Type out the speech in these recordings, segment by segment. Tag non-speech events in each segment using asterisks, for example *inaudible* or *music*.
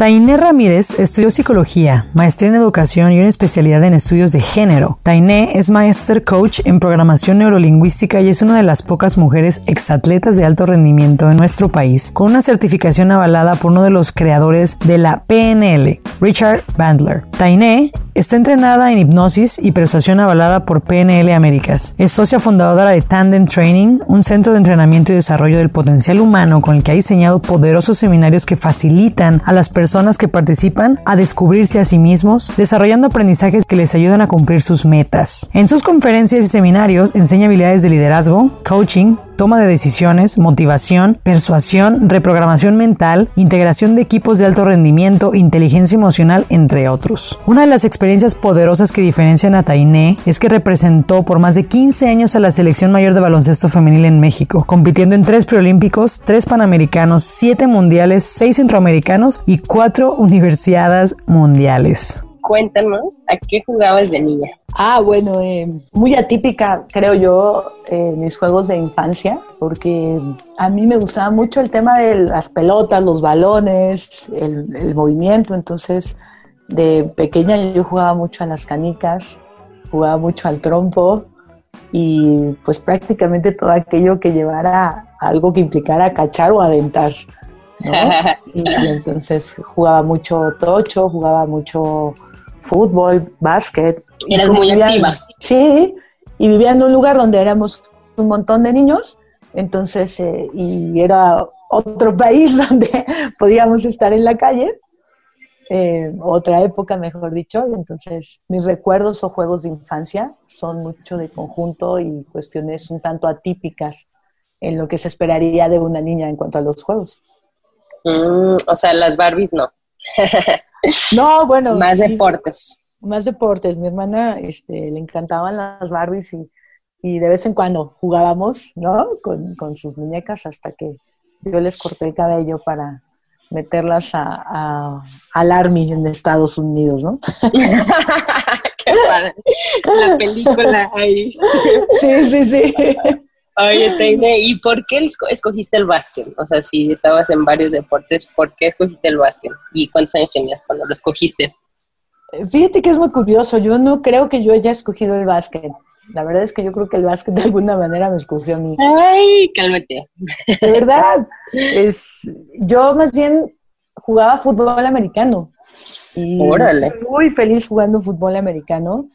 Tainé Ramírez estudió psicología, maestría en educación y una especialidad en estudios de género. Tainé es master coach en programación neurolingüística y es una de las pocas mujeres exatletas de alto rendimiento en nuestro país, con una certificación avalada por uno de los creadores de la PNL, Richard Bandler. Tainé está entrenada en hipnosis y persuasión avalada por PNL Américas. Es socia fundadora de Tandem Training, un centro de entrenamiento y desarrollo del potencial humano con el que ha diseñado poderosos seminarios que facilitan a las personas que participan a descubrirse a sí mismos, desarrollando aprendizajes que les ayudan a cumplir sus metas. En sus conferencias y seminarios enseña habilidades de liderazgo, coaching, toma de decisiones, motivación, persuasión, reprogramación mental, integración de equipos de alto rendimiento, inteligencia emocional, entre otros. Una de las experiencias poderosas que diferencian a Tainé es que representó por más de 15 años a la selección mayor de baloncesto femenil en México, compitiendo en tres preolímpicos, tres panamericanos, siete mundiales, seis centroamericanos y cuatro universidades mundiales. Cuéntanos, ¿a qué jugabas de niña? Ah, bueno, eh, muy atípica, creo yo, eh, mis juegos de infancia, porque a mí me gustaba mucho el tema de las pelotas, los balones, el, el movimiento. Entonces, de pequeña yo jugaba mucho a las canicas, jugaba mucho al trompo y pues prácticamente todo aquello que llevara algo que implicara cachar o aventar. ¿No? Y, y entonces jugaba mucho tocho, jugaba mucho fútbol, básquet. Eras muy vivía- activa. Sí, y vivía en un lugar donde éramos un montón de niños, entonces, eh, y era otro *laughs* país donde podíamos estar en la calle, eh, otra época, mejor dicho, y entonces mis recuerdos o juegos de infancia son mucho de conjunto y cuestiones un tanto atípicas en lo que se esperaría de una niña en cuanto a los juegos. Mm, o sea, las Barbies no, *laughs* No, bueno, más sí, deportes. más deportes. Mi hermana este, le encantaban las Barbies y, y de vez en cuando jugábamos, ¿no? Con, con sus muñecas hasta que yo les corté el cabello para meterlas a, a- al Army en Estados Unidos, ¿no? *laughs* qué padre. La película ahí. *laughs* Sí, sí, sí. Oye, Teine, ¿y por qué esco- escogiste el básquet? O sea, si estabas en varios deportes, ¿por qué escogiste el básquet? ¿Y cuántos años tenías cuando lo escogiste? Fíjate que es muy curioso. Yo no creo que yo haya escogido el básquet. La verdad es que yo creo que el básquet de alguna manera me escogió a mí. Ay, cálmate. De verdad. Es, yo más bien jugaba fútbol americano. Y Órale. muy feliz jugando fútbol americano.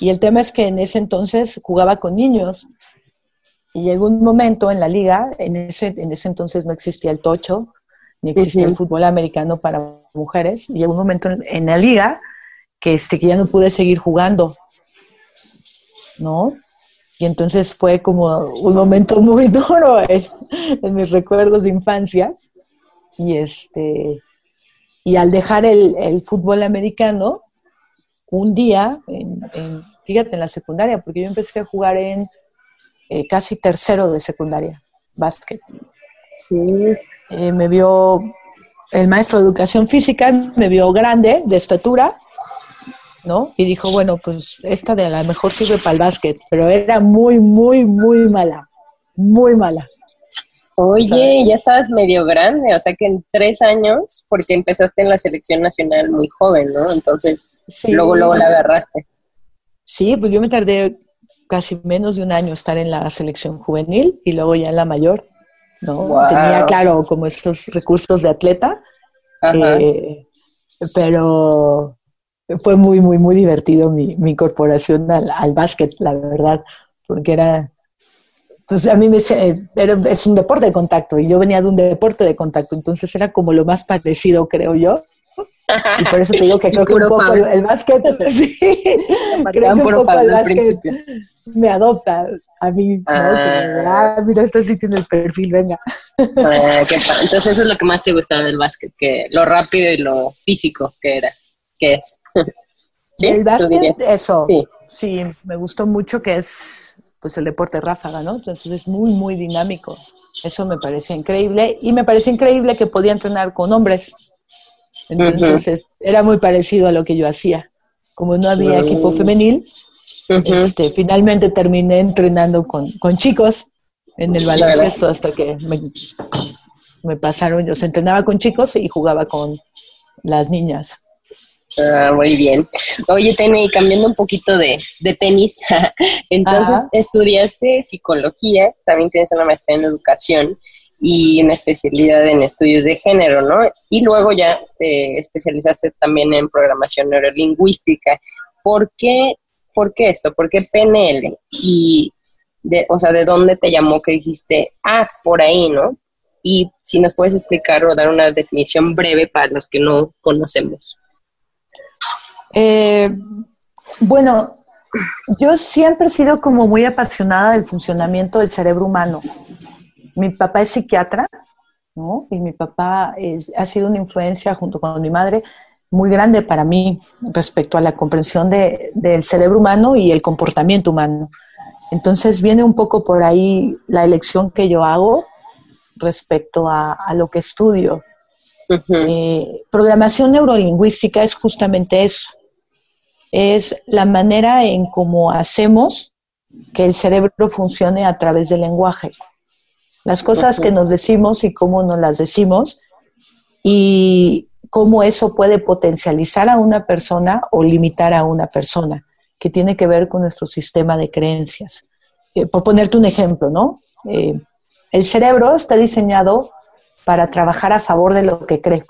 Y el tema es que en ese entonces jugaba con niños. Y llegó un momento en la liga, en ese, en ese entonces no existía el tocho, ni existía el fútbol americano para mujeres. Y llegó un momento en, en la liga que, este, que ya no pude seguir jugando. ¿No? Y entonces fue como un momento muy *laughs* duro en, en mis recuerdos de infancia. Y este y al dejar el, el fútbol americano, un día, en- en- fíjate, en la secundaria, porque yo empecé a jugar en eh, casi tercero de secundaria, básquet. Eh, me vio el maestro de educación física, me vio grande, de estatura, ¿no? Y dijo, bueno, pues esta de a lo mejor sirve para el básquet, pero era muy, muy, muy mala, muy mala. Oye, ya estabas medio grande, o sea que en tres años, porque empezaste en la selección nacional muy joven, ¿no? Entonces, Sí. luego, luego la agarraste. Sí, pues yo me tardé casi menos de un año estar en la selección juvenil y luego ya en la mayor, ¿no? Wow. Tenía, claro, como estos recursos de atleta. Eh, pero fue muy, muy, muy divertido mi, mi incorporación al, al básquet, la verdad, porque era, pues a mí me, era, es un deporte de contacto y yo venía de un deporte de contacto, entonces era como lo más parecido, creo yo. Y por eso te digo que *laughs* creo que un poco el, básquet, *laughs* *laughs* sí, creo que un poco el básquet me adopta a mí. Ah. ah. mira, esto sí tiene el perfil, venga. Ah, entonces eso es lo que más te gustaba del básquet, que lo rápido y lo físico que era, que es. El básquet, eso, sí. sí, me gustó mucho que es pues el deporte ráfaga, ¿no? Entonces es muy, muy dinámico. Eso me parecía increíble y me parecía increíble que podía entrenar con hombres. Entonces era muy parecido a lo que yo hacía. Como no había equipo femenil, este, finalmente terminé entrenando con, con, chicos en el baloncesto hasta que me, me pasaron, yo se entrenaba con chicos y jugaba con las niñas. Ah, muy bien. Oye, Tene, cambiando un poquito de, de tenis, *laughs* entonces estudiaste psicología, también tienes una maestría en educación y una especialidad en estudios de género, ¿no? Y luego ya te especializaste también en programación neurolingüística. ¿Por qué, por qué esto? ¿Por qué PNL? Y, de, o sea, ¿de dónde te llamó que dijiste, ah, por ahí, ¿no? Y si nos puedes explicar o dar una definición breve para los que no conocemos. Eh, bueno, yo siempre he sido como muy apasionada del funcionamiento del cerebro humano. Mi papá es psiquiatra, ¿no? Y mi papá ha sido una influencia junto con mi madre muy grande para mí respecto a la comprensión del cerebro humano y el comportamiento humano. Entonces viene un poco por ahí la elección que yo hago respecto a, lo que estudio. Eh, programación neurolingüística es justamente eso, es la manera en cómo hacemos que el cerebro funcione a través del lenguaje. Las cosas que nos decimos y cómo nos las decimos y cómo eso puede potencializar a una persona o limitar a una persona, que tiene que ver con nuestro sistema de creencias. Eh, por ponerte un ejemplo, ¿no? Eh, el cerebro está diseñado para trabajar a favor de lo que cree.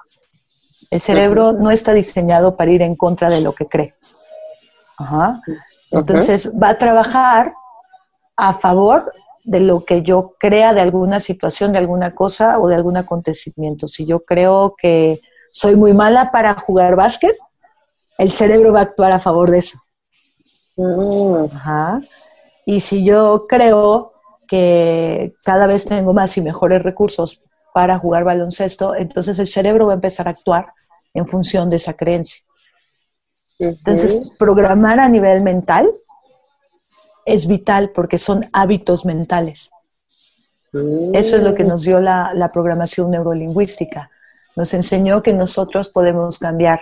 El cerebro no está diseñado para ir en contra de lo que cree. Entonces va a trabajar a favor de lo que yo crea de alguna situación, de alguna cosa o de algún acontecimiento. Si yo creo que soy muy mala para jugar básquet, el cerebro va a actuar a favor de eso. Mm. Y si yo creo que cada vez tengo más y mejores recursos para jugar baloncesto, entonces el cerebro va a empezar a actuar en función de esa creencia. Entonces, programar a nivel mental es vital porque son hábitos mentales. Eso es lo que nos dio la, programación neurolingüística. Nos enseñó que nosotros podemos cambiar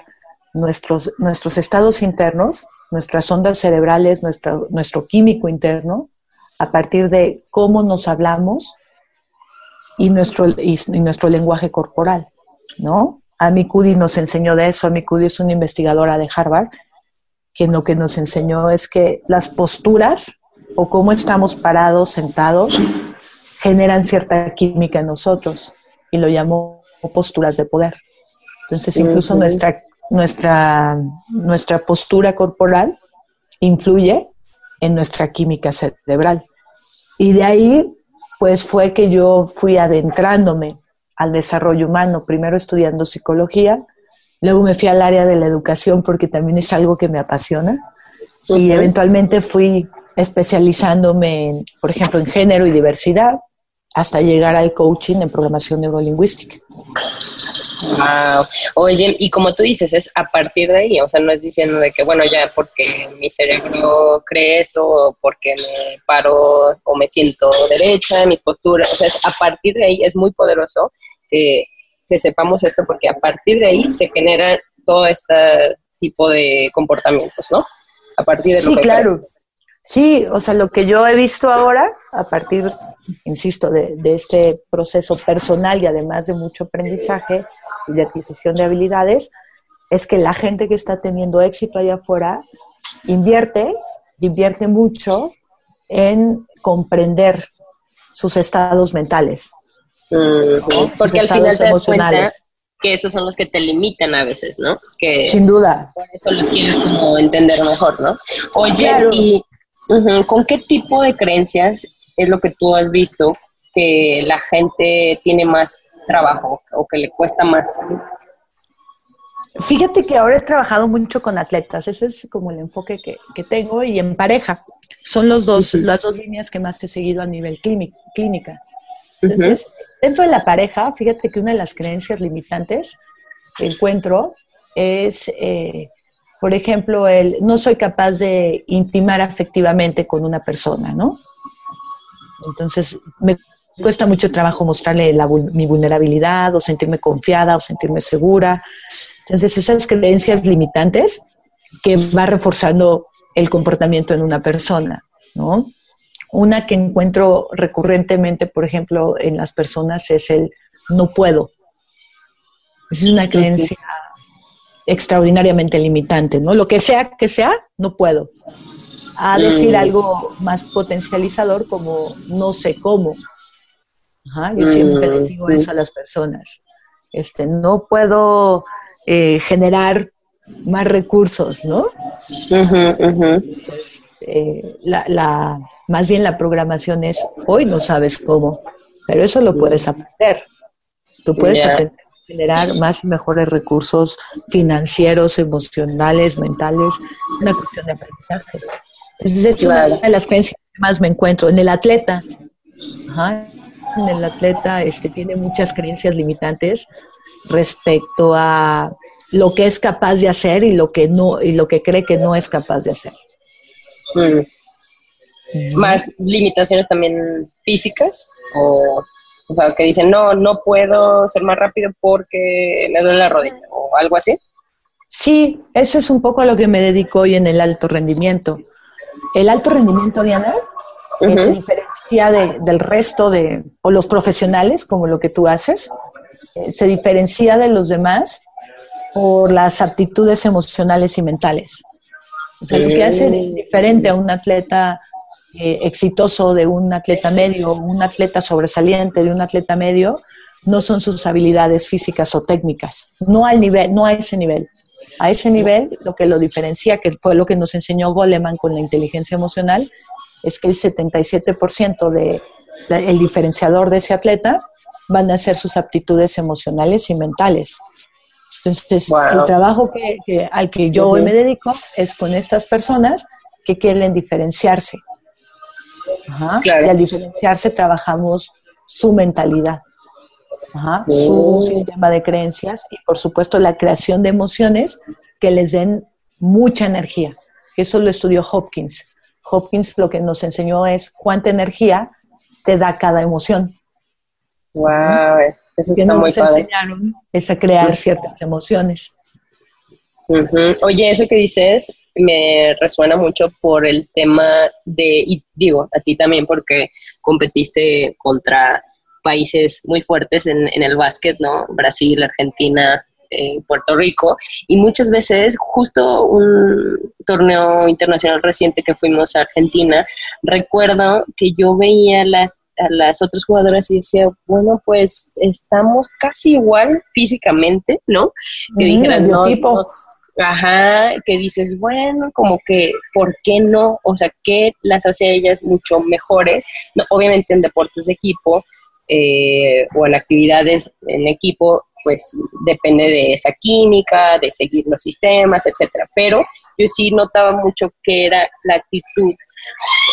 nuestros, nuestros estados internos, nuestras ondas cerebrales, nuestro, nuestro químico interno, a partir de cómo nos hablamos y nuestro, y, nuestro lenguaje corporal, ¿no? Amy Cuddy nos enseñó de eso. Amy Cuddy es una investigadora de Harvard que lo que nos enseñó es que las posturas o cómo estamos parados, sentados, generan cierta química en nosotros y lo llamó posturas de poder. Entonces, incluso nuestra, nuestra, nuestra postura corporal influye en nuestra química cerebral. Y de ahí, pues fue que yo fui adentrándome al desarrollo humano, primero estudiando psicología, luego me fui al área de la educación porque también es algo que me apasiona y eventualmente fui especializándome, por ejemplo, en género y diversidad, hasta llegar al coaching en programación neurolingüística. Wow. Oye, y como tú dices, es a partir de ahí, o sea, no es diciendo de que, bueno, ya porque mi cerebro cree esto, o porque me paro o me siento derecha, mis posturas, o sea, es a partir de ahí es muy poderoso que, que sepamos esto, porque a partir de ahí se genera todo este tipo de comportamientos, ¿no? A partir de lo sí, claro. Sí, o sea, lo que yo he visto ahora, a partir, insisto, de, este proceso personal y además de mucho aprendizaje y de adquisición de habilidades, es que la gente que está teniendo éxito allá afuera invierte, invierte mucho en comprender sus estados mentales, porque al final te emocionales. que esos son los que te limitan a veces, ¿no? Que Sin duda. Por eso los quieres como entender mejor, ¿no? Oye, ¿y con qué tipo de creencias es lo que tú has visto que la gente tiene más trabajo o que le cuesta más? Fíjate que ahora he trabajado mucho con atletas, ese es como el enfoque que, que tengo y en pareja. Son los dos, las dos líneas que más he seguido a nivel clínica. Entonces, dentro de la pareja, fíjate que una de las creencias limitantes que encuentro es, eh, por ejemplo, el no soy capaz de intimar afectivamente con una persona, ¿no? Entonces, me cuesta mucho trabajo mostrarle mi vulnerabilidad o sentirme confiada o sentirme segura. Entonces, esas creencias limitantes que va reforzando el comportamiento en una persona, ¿no? Una que encuentro recurrentemente, por ejemplo, en las personas es el no puedo. Es una creencia extraordinariamente limitante, ¿no? Lo que sea que sea, no puedo. A decir mm. algo más potencializador como no sé cómo, yo siempre les digo eso a las personas. Este, no puedo eh, generar más recursos, ¿no? Eh, la, más bien la programación es, hoy no sabes cómo, pero eso lo puedes aprender. Tú puedes aprender generar más y mejores recursos financieros, emocionales, mentales, una cuestión de aprendizaje. Entonces, es una de las creencias que más me encuentro. En el atleta, Ajá, el atleta este, tiene muchas creencias limitantes respecto a lo que es capaz de hacer y lo que no y lo que cree que no es capaz de hacer. Mm. Más limitaciones también físicas o, o sea, que dicen no no puedo ser más rápido porque me duele la rodilla o algo así. Sí, eso es un poco a lo que me dedico hoy en el alto rendimiento. El alto rendimiento, Diana, se diferencia del resto de, o los profesionales, como lo que tú haces, eh, se diferencia de los demás por las aptitudes emocionales y mentales. O sea, lo que hace diferente a un atleta eh, exitoso, de un atleta medio, un atleta sobresaliente, de un atleta medio, no son sus habilidades físicas o técnicas, no al nivel, no a ese nivel. A ese nivel, lo que lo diferencia, que fue lo que nos enseñó Goleman con la inteligencia emocional, es que el 77% del de diferenciador de ese atleta van a ser sus aptitudes emocionales y mentales. Entonces, el trabajo que, al que yo hoy me dedico es con estas personas que quieren diferenciarse. Y al diferenciarse trabajamos su mentalidad, su mm. sistema de creencias y, por supuesto, la creación de emociones que les den mucha energía. Eso lo estudió Hopkins. Hopkins lo que nos enseñó es cuánta energía te da cada emoción. Wow, eso está muy padre. enseñaron es a crear ciertas emociones. Oye, eso que dices me resuena mucho por el tema de, y digo, a ti también porque competiste contra países muy fuertes en, en el básquet, ¿no? Brasil, Argentina, en Puerto Rico y muchas veces justo un torneo internacional reciente que fuimos a Argentina, recuerdo que yo veía las a las otras jugadoras y decía, bueno, pues estamos casi igual físicamente, ¿no? Que dijeran, no, ajá, que dices, bueno, como que, ¿por qué no? O sea, ¿qué las hace ellas mucho mejores? No, obviamente en deportes de equipo eh, o en actividades en equipo, pues depende de esa química, de seguir los sistemas, etcétera. Pero yo sí notaba mucho que era la actitud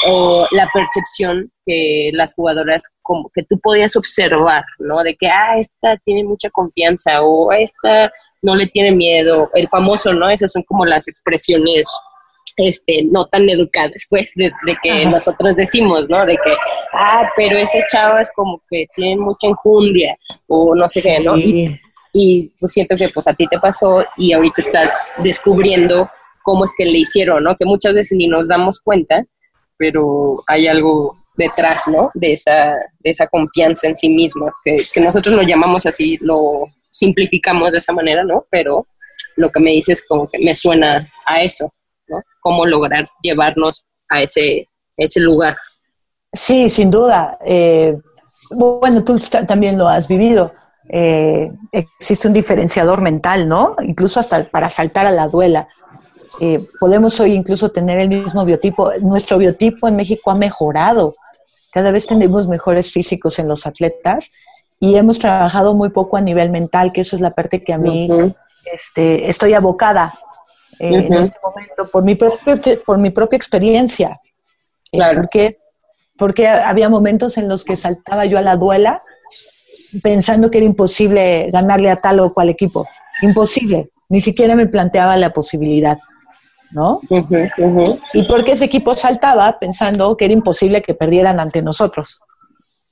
o la percepción que las jugadoras como que tú podías observar, ¿no? De que ah, esta tiene mucha confianza o esta no le tiene miedo, el famoso, ¿no? Esas son como las expresiones este, no tan educadas, pues, de, que nosotros decimos, ¿no? De que, ah, pero esas chavas como que tienen mucha enjundia, o no sé qué, ¿no? Y, y, pues siento que pues a ti te pasó y ahorita estás descubriendo cómo es que le hicieron, ¿no? Que muchas veces ni nos damos cuenta, pero hay algo detrás, ¿no? De esa, de esa confianza en sí misma, que, que nosotros lo llamamos así, lo simplificamos de esa manera, ¿no? Pero lo que me dices como que me suena a eso cómo lograr llevarnos a ese, ese lugar. Sí, sin duda. Eh, bueno, tú también lo has vivido. eh, existe un diferenciador mental, ¿no? Incluso hasta para saltar a la duela. Eh, podemos hoy incluso tener el mismo biotipo. Nuestro biotipo en México ha mejorado. Cada vez tenemos mejores físicos en los atletas y hemos trabajado muy poco a nivel mental, que eso es la parte que a mí este, estoy abocada eh, en este momento por mi, por mi propia experiencia. Claro. porque, porque había momentos en los que saltaba yo a la duela pensando que era imposible ganarle a tal o cual equipo. Imposible. Ni siquiera me planteaba la posibilidad. ¿No? Y porque ese equipo saltaba pensando que era imposible que perdieran ante nosotros.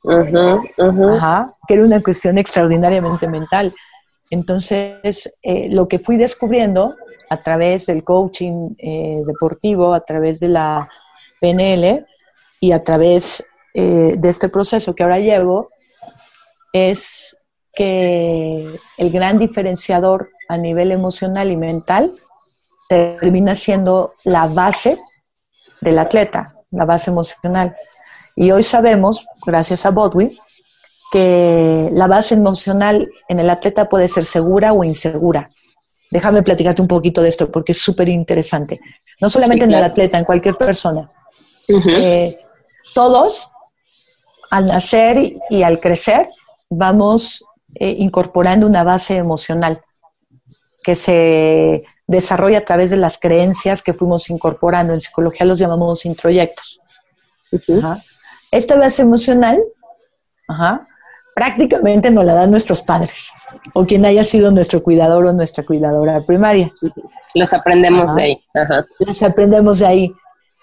Ajá, que era una cuestión extraordinariamente mental. Entonces, eh, lo que fui descubriendo a través del coaching eh, deportivo, a través de la PNL y a través eh, de este proceso que ahora llevo, es que el gran diferenciador a nivel emocional y mental termina siendo la base del atleta, la base emocional. Y hoy sabemos, gracias a Bodwin, que la base emocional en el atleta puede ser segura o insegura. Déjame platicarte un poquito de esto porque es súper interesante. No solamente en el atleta, en cualquier persona. Eh, todos, al nacer y al crecer, vamos eh, incorporando una base emocional que se desarrolla a través de las creencias que fuimos incorporando. En psicología los llamamos introyectos. Esta base emocional prácticamente nos la dan nuestros padres o quien haya sido nuestro cuidador o nuestra cuidadora primaria. Los aprendemos de ahí. Los aprendemos de ahí.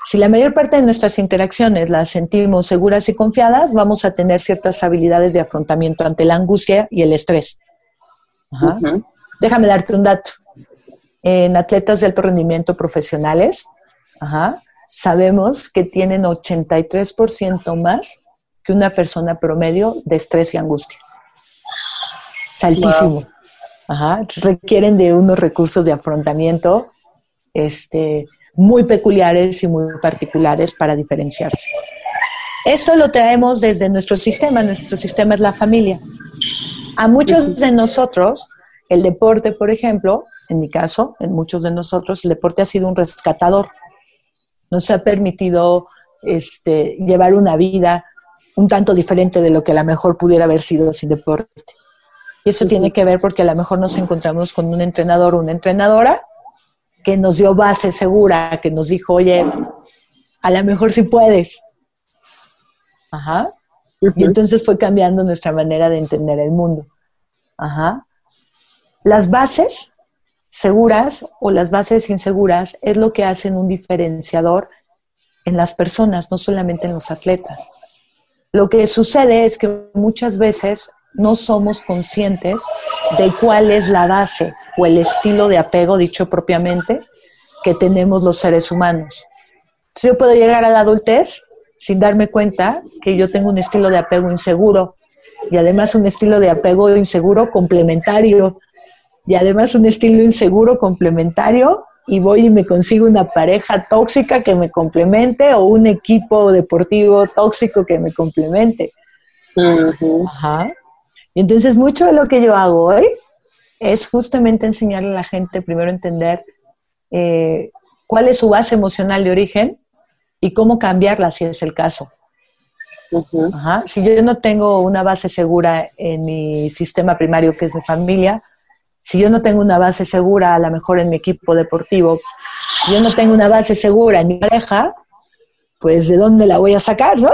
Si la mayor parte de nuestras interacciones las sentimos seguras y confiadas, vamos a tener ciertas habilidades de afrontamiento ante la angustia y el estrés. Déjame darte un dato. En atletas de alto rendimiento profesionales, sabemos que tienen 83% más que una persona promedio de estrés y angustia. Es altísimo. Requieren de unos recursos de afrontamiento este, muy peculiares y muy particulares para diferenciarse. Esto lo traemos desde nuestro sistema, nuestro sistema es la familia. A muchos de nosotros, el deporte, por ejemplo, en mi caso, en muchos de nosotros, el deporte ha sido un rescatador. Nos ha permitido este, llevar una vida un tanto diferente de lo que a lo mejor pudiera haber sido sin deporte. Y eso tiene que ver porque a lo mejor nos encontramos con un entrenador o una entrenadora que nos dio base segura, que nos dijo, oye, a lo mejor sí puedes. Ajá. Y entonces fue cambiando nuestra manera de entender el mundo. Ajá. Las bases seguras o las bases inseguras es lo que hacen un diferenciador en las personas, no solamente en los atletas. Lo que sucede es que muchas veces no somos conscientes de cuál es la base o el estilo de apego, dicho propiamente, que tenemos los seres humanos. Si yo puedo llegar a la adultez sin darme cuenta que yo tengo un estilo de apego inseguro y además un estilo de apego inseguro complementario y además un estilo inseguro complementario y voy y me consigo una pareja tóxica que me complemente o un equipo deportivo tóxico que me complemente. Ajá. Y entonces mucho de lo que yo hago hoy es justamente enseñarle a la gente primero entender eh, cuál es su base emocional de origen y cómo cambiarla si es el caso. Si yo no tengo una base segura en mi sistema primario, que es mi familia, si yo no tengo una base segura a lo mejor en mi equipo deportivo, si yo no tengo una base segura en mi pareja, pues de dónde la voy a sacar, ¿no?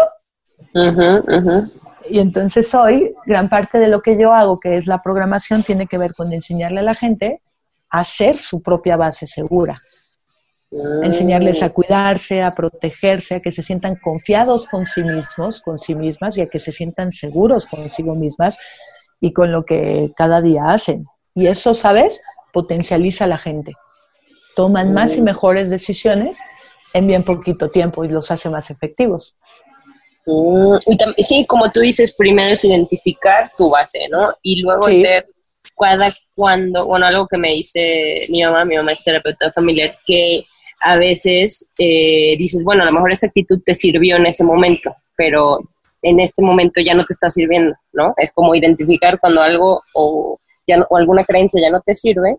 Y entonces hoy, gran parte de lo que yo hago, que es la programación, tiene que ver con enseñarle a la gente a hacer su propia base segura. Enseñarles a cuidarse, a protegerse, a que se sientan confiados con sí mismos, con sí mismas y a que se sientan seguros consigo mismas y con lo que cada día hacen. Y eso, ¿sabes? Potencializa a la gente. Toman más y mejores decisiones en bien poquito tiempo y los hace más efectivos. Mm, y sí, como tú dices, primero es identificar tu base, ¿no? Y luego ver cada cuando, bueno, algo que me dice mi mamá, mi mamá es terapeuta familiar, que a veces eh, dices, bueno, a lo mejor esa actitud te sirvió en ese momento, pero en este momento ya no te está sirviendo, ¿no? Es como identificar cuando algo o, ya o alguna creencia ya no te sirve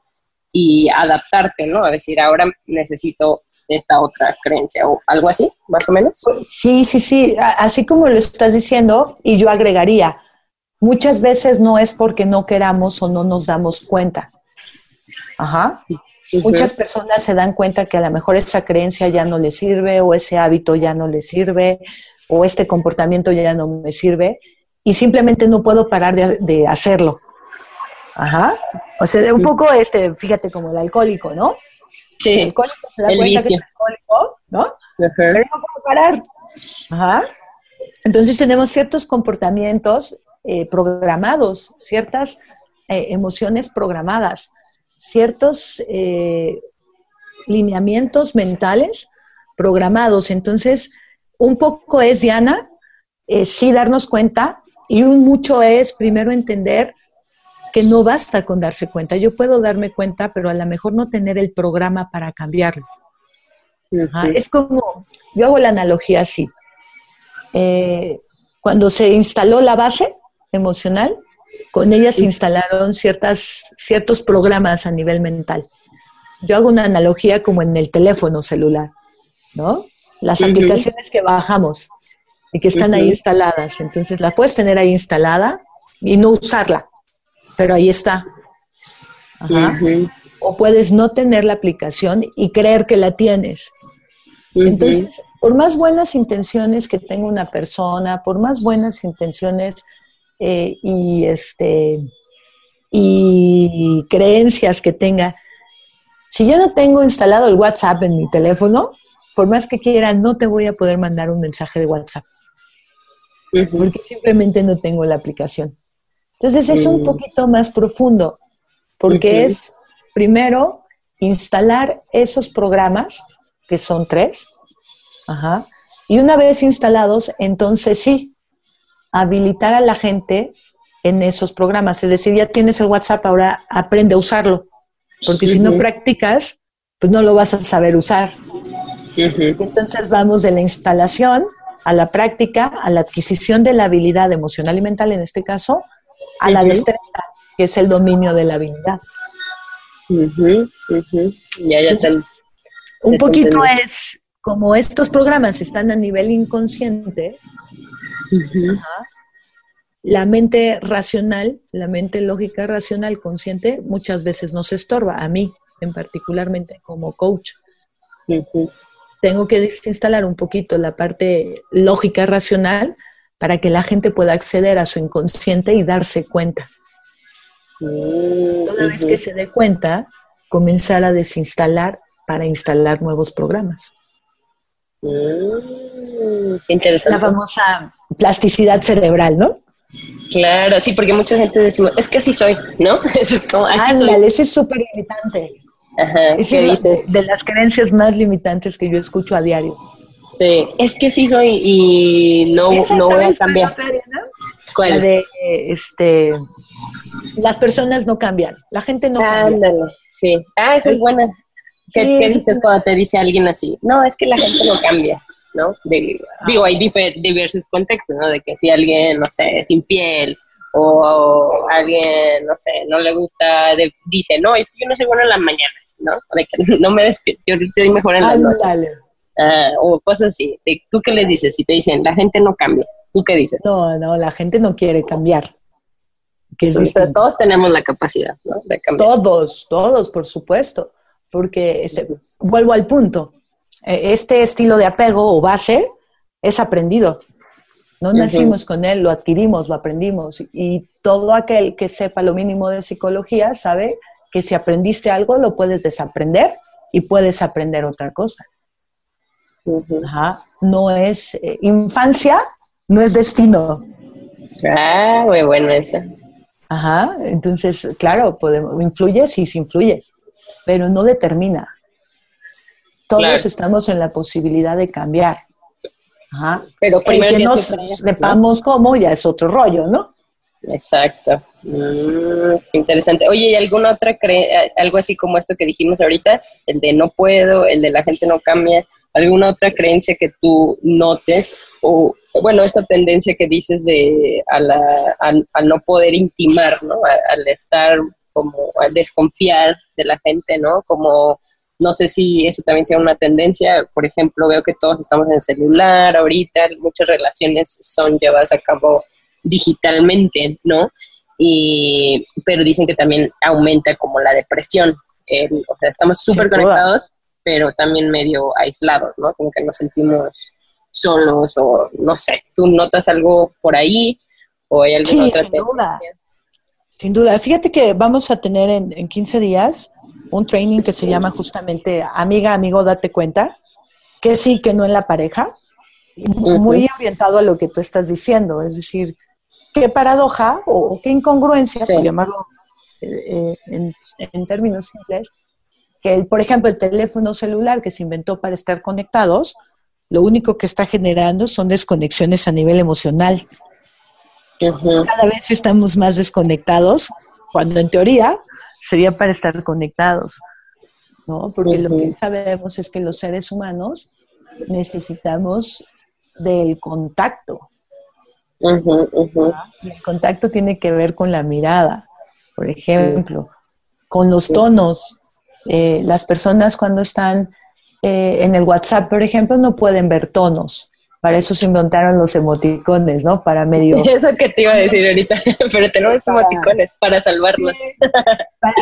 y adaptarte, ¿no? A decir, ahora necesito esta otra creencia o algo así, más o menos. Sí, sí, sí, así como lo estás diciendo, y yo agregaría, muchas veces no es porque no queramos o no nos damos cuenta. Ajá. Muchas personas se dan cuenta que a lo mejor esa creencia ya no les sirve o ese hábito ya no les sirve o este comportamiento ya no me sirve y simplemente no puedo parar de, hacerlo. Ajá. O sea, un poco, este, fíjate, como el alcohólico, ¿no? Sí. El alcohólico se da cuenta que es alcohólico, ¿no? Pero no puedo parar. Ajá. Entonces tenemos ciertos comportamientos eh, programados, ciertas eh, emociones programadas ciertos eh, lineamientos mentales programados. Entonces, un poco es, Diana, eh, sí darnos cuenta y un mucho es primero entender que no basta con darse cuenta. Yo puedo darme cuenta, pero a lo mejor no tener el programa para cambiarlo. Es como, yo hago la analogía así. Eh, cuando se instaló la base emocional, con ellas se instalaron ciertas, ciertos programas a nivel mental. Yo hago una analogía como en el teléfono celular, ¿no? Las aplicaciones que bajamos y que están ahí instaladas. Entonces, la puedes tener ahí instalada y no usarla, pero ahí está. O puedes no tener la aplicación y creer que la tienes. Entonces, por más buenas intenciones que tenga una persona, por más buenas intenciones eh, y, este, y creencias que tenga. Si yo no tengo instalado el WhatsApp en mi teléfono, por más que quiera, no te voy a poder mandar un mensaje de WhatsApp. Porque simplemente no tengo la aplicación. Entonces es un mm. poquito más profundo, porque es primero instalar esos programas, que son tres, y una vez instalados, entonces sí, habilitar a la gente en esos programas. Es decir, ya tienes el WhatsApp, ahora aprende a usarlo. Porque si no practicas, pues no lo vas a saber usar. Entonces vamos de la instalación a la práctica, a la adquisición de la habilidad emocional y mental en este caso, a la destreza, que es el dominio de la habilidad. Ya, ya un poquito es como estos programas están a nivel inconsciente, la mente racional, la mente lógica racional consciente, muchas veces nos estorba, a mí en particularmente como coach. Tengo que desinstalar un poquito la parte lógica racional para que la gente pueda acceder a su inconsciente y darse cuenta. Toda vez que se dé cuenta, comenzar a desinstalar para instalar nuevos programas. Mm, interesante. La famosa plasticidad cerebral, ¿no? Claro, sí, porque mucha gente decimos, es que así soy, ¿no? *laughs* es como, Ándale, ese es súper limitante. Ajá, es de, las creencias más limitantes que yo escucho a diario. Sí, es que sí soy y no, no voy a cambiar. ¿Cuál? La de, este, las personas no cambian, la gente no cambia. Ándale, sí. Ah, esa es, buena. ¿Qué, dices cuando te dice alguien así? No, es que la gente no cambia. ¿no? digo, hay diversos contextos, ¿no? De que si alguien, no sé, sin piel o, alguien, no sé, no le gusta, dice, no, es que yo no soy bueno en las mañanas, ¿no? De que *laughs* no me despierto, yo soy mejor en las noches. Ah, o cosas así. ¿Tú qué le dices? Si te dicen, la gente no cambia, ¿tú qué dices? No, no, la gente no quiere cambiar. Que todos tenemos la capacidad, ¿no? De cambiar. Todos, todos, por supuesto. Porque este, vuelvo al punto eh, este estilo de apego o base es aprendido. No nacimos con él, lo adquirimos, lo aprendimos. Y todo aquel que sepa lo mínimo de psicología sabe que si aprendiste algo lo puedes desaprender y puedes aprender otra cosa. No es eh, infancia, no es destino. Ah, muy bueno eso. Ajá, entonces, claro, podemos, influye, sí, sí influye, pero no determina. Todos estamos en la posibilidad de cambiar. Pero El que nos sepamos cómo ya es otro rollo, ¿no? Exacto. Mm, interesante. Oye, ¿y alguna otra cree algo así como esto que dijimos ahorita? El de no puedo, el de la gente no cambia. Alguna otra creencia que tú notes o, bueno, esta tendencia que dices de a la, al no poder intimar, ¿no? al estar como al desconfiar de la gente, ¿no? Como no sé si eso también sea una tendencia. Por ejemplo, veo que todos estamos en el celular ahorita, muchas relaciones son llevadas a cabo digitalmente, ¿no? Y, pero dicen que también aumenta como la depresión. o sea, estamos súper conectados, pero también medio aislados, ¿no? Como que nos sentimos solos o no sé. ¿Tú notas algo por ahí? ¿O hay alguna sí, sin duda. Sin duda. Fíjate que vamos a tener en, en 15 días un training que se llama justamente Amiga, amigo, date cuenta, que sí, que no en la pareja, muy orientado a lo que tú estás diciendo, es decir, qué paradoja o, qué incongruencia, por llamarlo eh, eh, en, términos simples, que, el, por ejemplo, el teléfono celular que se inventó para estar conectados, lo único que está generando son desconexiones a nivel emocional. Cada vez estamos más desconectados, cuando en teoría sería para estar conectados, ¿no? Porque lo que sabemos es que los seres humanos necesitamos del contacto. El contacto tiene que ver con la mirada, por ejemplo, con los tonos. Eh, las personas cuando están eh, en el WhatsApp, por ejemplo, no pueden ver tonos. Para eso se inventaron los emoticones, ¿no? Para medio... *laughs* Eso que te iba a decir ahorita, *laughs* pero tenemos emoticones para salvarnos.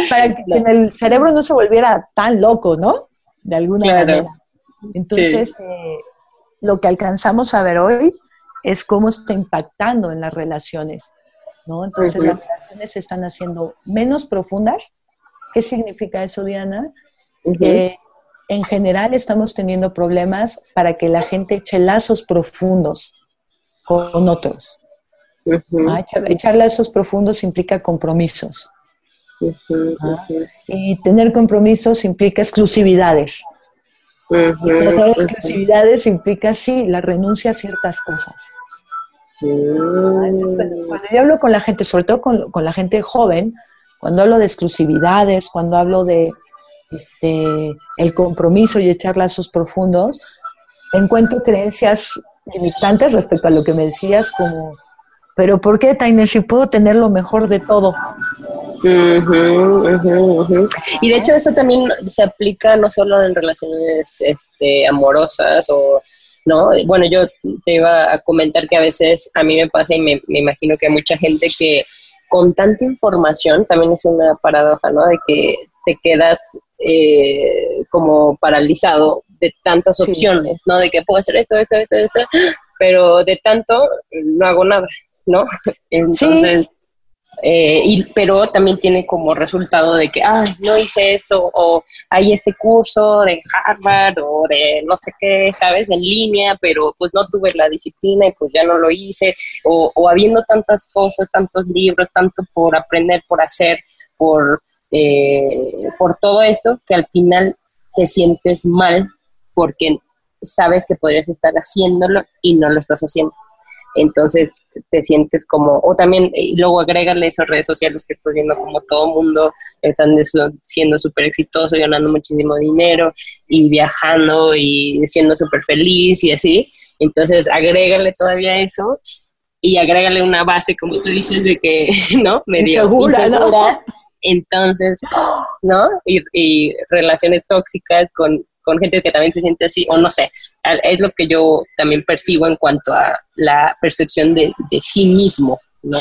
Para, que el cerebro no se volviera tan loco, ¿no? De alguna manera. Entonces, eh, lo que alcanzamos a ver hoy es cómo está impactando en las relaciones, ¿no? Entonces las relaciones se están haciendo menos profundas. ¿Qué significa eso, Diana? en general estamos teniendo problemas para que la gente eche lazos profundos con otros. Ah, echar, lazos profundos implica compromisos. Ah, y tener compromisos implica exclusividades. Tratar exclusividades implica, sí, la renuncia a ciertas cosas. Cuando yo hablo con la gente, sobre todo con, la gente joven, cuando hablo de exclusividades, cuando hablo de este, el compromiso y echar lazos profundos, encuentro creencias limitantes respecto a lo que me decías, como, pero ¿por qué, Taine, si puedo tener lo mejor de todo? Y de hecho eso también se aplica no solo en relaciones este, amorosas o, ¿no? Bueno, yo te iba a comentar que a veces a mí me pasa y me, imagino que hay mucha gente que con tanta información, también es una paradoja, ¿no? De que te quedas eh, como paralizado de tantas opciones, ¿no? De que puedo hacer esto, esto, esto, esto, pero de tanto no hago nada, ¿no? *laughs* Entonces... Eh, y, pero también tiene como resultado de que, ah, no hice esto, o hay este curso de Harvard, o de no sé qué, ¿sabes? En línea, pero pues no tuve la disciplina y pues ya no lo hice, o, o habiendo tantas cosas, tantos libros, tanto por aprender, por hacer, por, eh, por todo esto, que al final te sientes mal porque sabes que podrías estar haciéndolo y no lo estás haciendo. Entonces te sientes como, o también, y luego agrégale esas redes sociales que estoy viendo como todo mundo están siendo súper exitosos y ganando muchísimo dinero y viajando y siendo súper feliz y así. Entonces agrégale todavía eso y agrégale una base, como tú dices, de que, *laughs* ¿no? Medio segura, ¿no? Entonces, ¿no? Y, y relaciones tóxicas con con gente que también se siente así, o no sé, es lo que yo también percibo en cuanto a la percepción de, sí mismo, ¿no?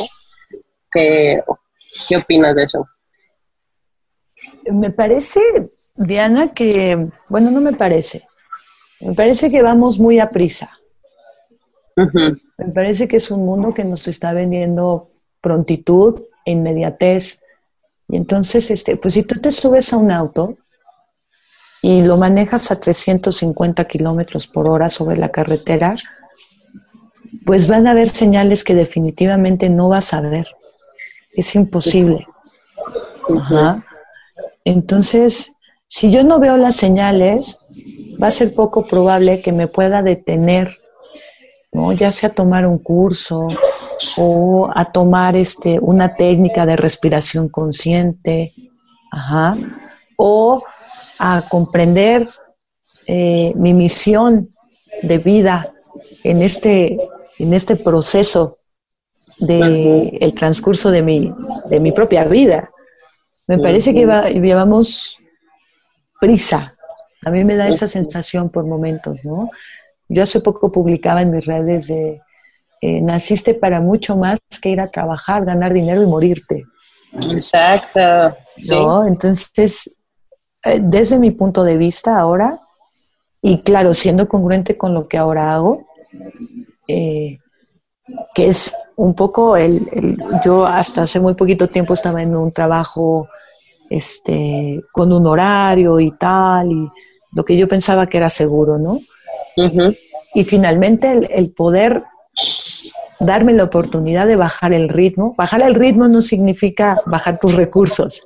¿Qué, ¿Qué opinas de eso? Me parece, Diana, que, bueno, no me parece, me parece que vamos muy a prisa. Me parece que es un mundo que nos está vendiendo prontitud e inmediatez. Y entonces, este, pues si tú te subes a un auto, y lo manejas a 350 kilómetros por hora sobre la carretera, pues van a haber señales que definitivamente no vas a ver. Es imposible. Entonces, si yo no veo las señales, va a ser poco probable que me pueda detener, ¿no? ya sea a tomar un curso o a tomar este, una técnica de respiración consciente, Ajá. o a comprender eh, mi misión de vida en este, en este proceso del el transcurso de mi, de mi propia vida. Me parece que llevamos prisa. A mí me da esa sensación por momentos, ¿no? Yo hace poco publicaba en mis redes de, eh, naciste para mucho más que ir a trabajar, ganar dinero y morirte. Exacto. ¿No? Entonces, desde mi punto de vista ahora, y claro, siendo congruente con lo que ahora hago, eh, que es un poco el, yo hasta hace muy poquito tiempo estaba en un trabajo este, con un horario y tal, y lo que yo pensaba que era seguro, ¿no? Y finalmente el, poder darme la oportunidad de bajar el ritmo. Bajar el ritmo no significa bajar tus recursos,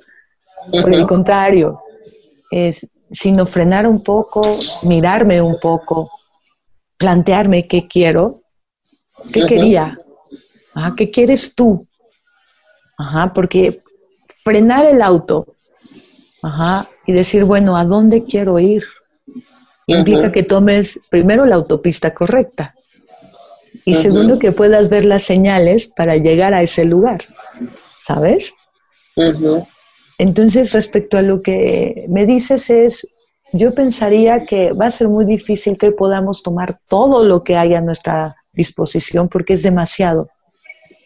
por el contrario, es sino frenar un poco, mirarme un poco, plantearme qué quiero, qué quería, qué quieres tú. Ajá, porque frenar el auto Ajá, y decir, bueno, ¿a dónde quiero ir? Implica que tomes primero la autopista correcta y segundo que puedas ver las señales para llegar a ese lugar, ¿sabes? Entonces, respecto a lo que me dices es, yo pensaría que va a ser muy difícil que podamos tomar todo lo que hay a nuestra disposición porque es demasiado.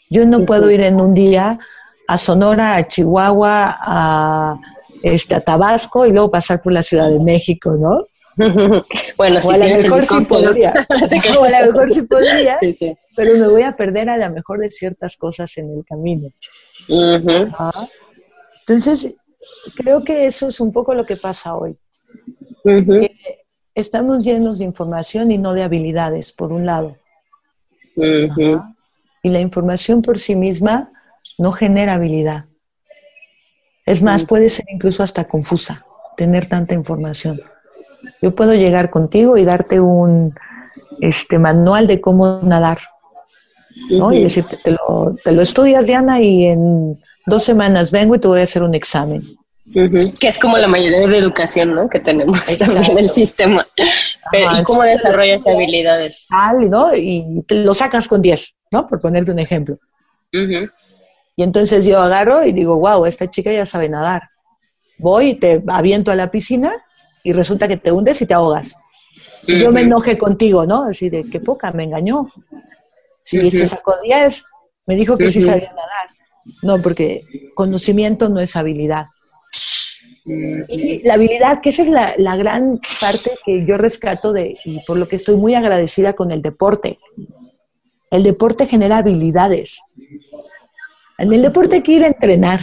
Yo no puedo ir en un día a Sonora, a Chihuahua, a, este, a Tabasco y luego pasar por la Ciudad de México, ¿no? *laughs* bueno, *laughs* *laughs* o a lo mejor sí podría. o a lo mejor sí podría, pero me voy a perder a lo mejor de ciertas cosas en el camino. Entonces, creo que eso es un poco lo que pasa hoy. estamos llenos de información y no de habilidades, por un lado. Y la información por sí misma no genera habilidad. Es más, puede ser incluso hasta confusa tener tanta información. Yo puedo llegar contigo y darte un este, manual de cómo nadar, ¿no? Y decirte, te lo, te lo estudias, Diana, y en dos semanas vengo y te voy a hacer un examen. Que es como la mayoría de educación, ¿no? Que tenemos *laughs* también en el sistema. ¿Y cómo desarrollas habilidades? ¿no? Y lo sacas con 10, ¿no? Por ponerte un ejemplo. Y entonces yo agarro y digo, wow, esta chica ya sabe nadar. Voy y te aviento a la piscina y resulta que te hundes y te ahogas. Si yo me enoje contigo, ¿no? Así de, qué poca, me engañó. Si se sacó 10, me dijo que sí sabía nadar. No, porque conocimiento no es habilidad. Y la habilidad, que esa es la, la, gran parte que yo rescato de, y por lo que estoy muy agradecida con el deporte. El deporte genera habilidades. En el deporte hay que ir a entrenar.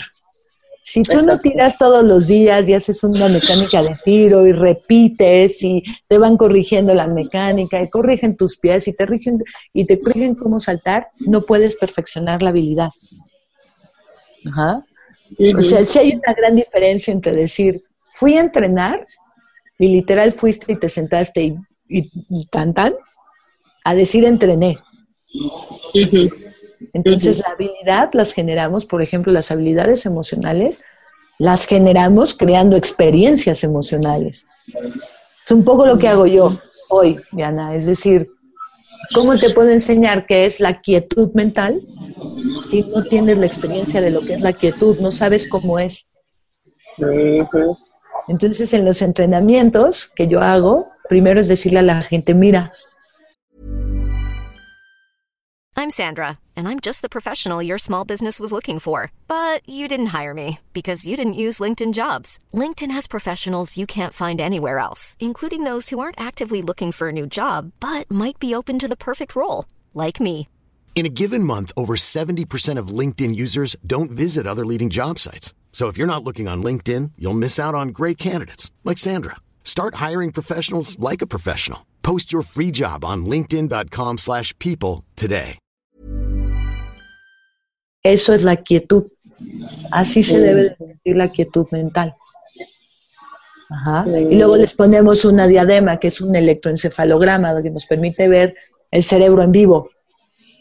Si tú no tiras todos los días y haces una mecánica de tiro y repites y te van corrigiendo la mecánica y corrigen tus pies y te, rigen, y te corrigen cómo saltar, no puedes perfeccionar la habilidad. Ajá. O sea, sí hay una gran diferencia entre decir, fui a entrenar y literal fuiste y te sentaste y, y, a decir entrené. Entonces, la habilidad las generamos, por ejemplo, las habilidades emocionales, las generamos creando experiencias emocionales. Es un poco lo que hago yo hoy, Diana. Es decir, ¿cómo te puedo enseñar qué es la quietud mental si no tienes la experiencia de lo que es la quietud? No sabes cómo es. Entonces, en los entrenamientos que yo hago, primero es decirle a la gente, mira, I'm Sandra, and I'm just the professional your small business was looking for. But you didn't hire me because you didn't use LinkedIn jobs. LinkedIn has professionals you can't find anywhere else, including those who aren't actively looking for a new job but might be open to the perfect role, like me. In a given month, over 70% of LinkedIn users don't visit other leading job sites. So if you're not looking on LinkedIn, you'll miss out on great candidates like Sandra. Start hiring professionals like a professional. Post your free job on linkedin.com/people today. Eso es la quietud. Así se debe sentir la quietud mental. Ajá. Y luego les ponemos una diadema, que es un electroencefalograma, que nos permite ver el cerebro en vivo.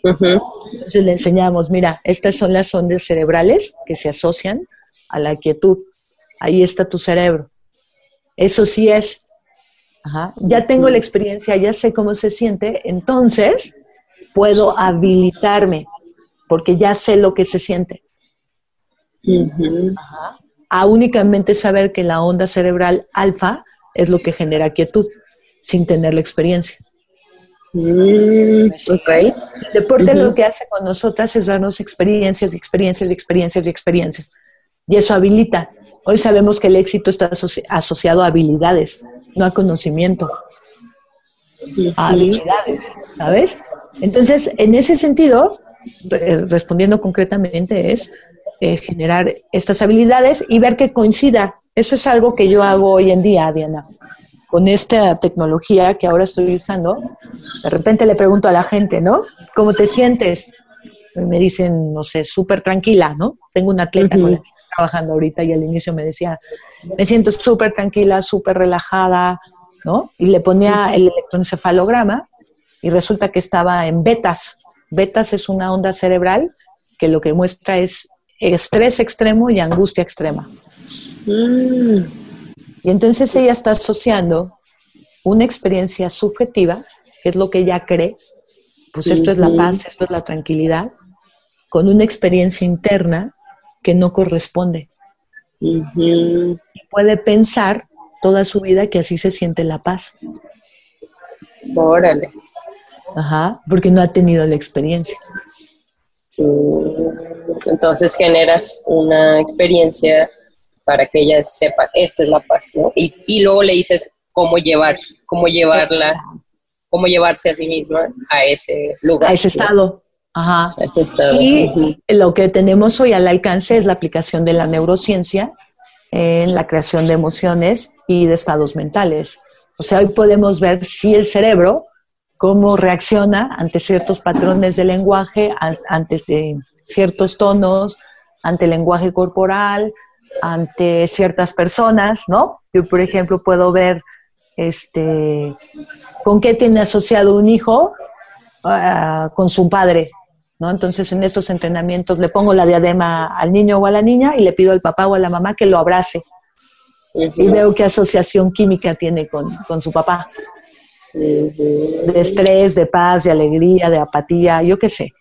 Entonces le enseñamos, mira, estas son las ondas cerebrales que se asocian a la quietud. Ahí está tu cerebro. Eso sí es. Ajá. Ya tengo la experiencia, ya sé cómo se siente, entonces puedo habilitarme, porque ya sé lo que se siente. Ajá. A únicamente saber que la onda cerebral alfa es lo que genera quietud, sin tener la experiencia. Mm, El deporte lo que hace con nosotras es darnos experiencias, experiencias, experiencias y experiencias. Y eso habilita. Hoy sabemos que el éxito está asociado a habilidades, no a conocimiento. A habilidades, ¿sabes? Entonces, en ese sentido, respondiendo concretamente, es eh, generar estas habilidades y ver que coincida. Eso es algo que yo hago hoy en día, Diana. Con esta tecnología que ahora estoy usando, de repente le pregunto a la gente, ¿no? ¿Cómo te sientes? me dicen, no sé, súper tranquila, ¿no? Tengo una atleta con la que estoy trabajando ahorita y al inicio me decía, me siento súper tranquila, súper relajada, ¿no? Y le ponía el electroencefalograma y resulta que estaba en betas. Betas es una onda cerebral que lo que muestra es estrés extremo y angustia extrema. Mm. Y entonces ella está asociando una experiencia subjetiva, que es lo que ella cree, pues esto es la paz, esto es la tranquilidad, con una experiencia interna que no corresponde. Y puede pensar toda su vida que así se siente la paz. Órale. Ajá, porque no ha tenido la experiencia. Entonces generas una experiencia para que ella sepa, esta es la paz, ¿no? Y, luego le dices cómo llevar, cómo llevarla, cómo llevarse a sí misma a ese lugar. A ese estado. Ajá. Y lo que tenemos hoy al alcance es la aplicación de la neurociencia en la creación de emociones y de estados mentales. O sea, hoy podemos ver si el cerebro, cómo reacciona ante ciertos patrones de lenguaje, ante de ciertos tonos, ante el lenguaje corporal, ante ciertas personas, ¿no? Yo, por ejemplo, puedo ver este, con qué tiene asociado un hijo ah, con su padre, ¿no? Entonces en estos entrenamientos le pongo la diadema al niño o a la niña y le pido al papá o a la mamá que lo abrace. Y veo qué asociación química tiene con, su papá. De estrés, de paz, de alegría, de apatía, yo qué sé.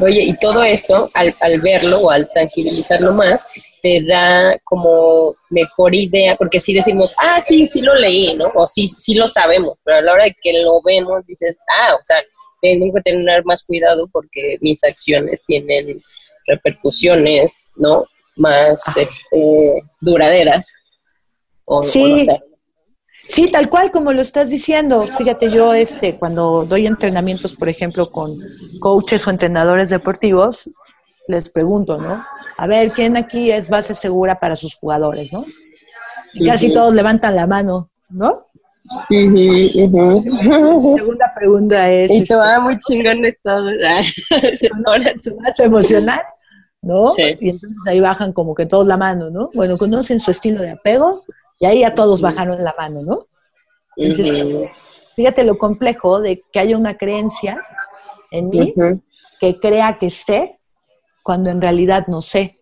Oye, y todo esto, al, al verlo o al tangibilizarlo más, te da como mejor idea, porque si decimos, ah, sí, sí lo leí, ¿no? O sí, sí lo sabemos, pero a la hora de que lo vemos, dices, ah, o sea, tengo que tener más cuidado porque mis acciones tienen repercusiones, ¿no? Más este, duraderas. sí. Sí, tal cual como lo estás diciendo. Fíjate, yo este, cuando doy entrenamientos, por ejemplo, con coaches o entrenadores deportivos, les pregunto, ¿no? A ver, ¿quién aquí es base segura para sus jugadores, no? Y casi todos levantan la mano, ¿no? La segunda pregunta es... Y te va este, muy chingón esto. *laughs* más emocional, ¿no? Y entonces ahí bajan como que todos la mano, ¿no? Bueno, conocen su estilo de apego y ahí ya todos bajaron la mano, ¿no? fíjate lo complejo de que haya una creencia en mí que crea que sé cuando en realidad no sé.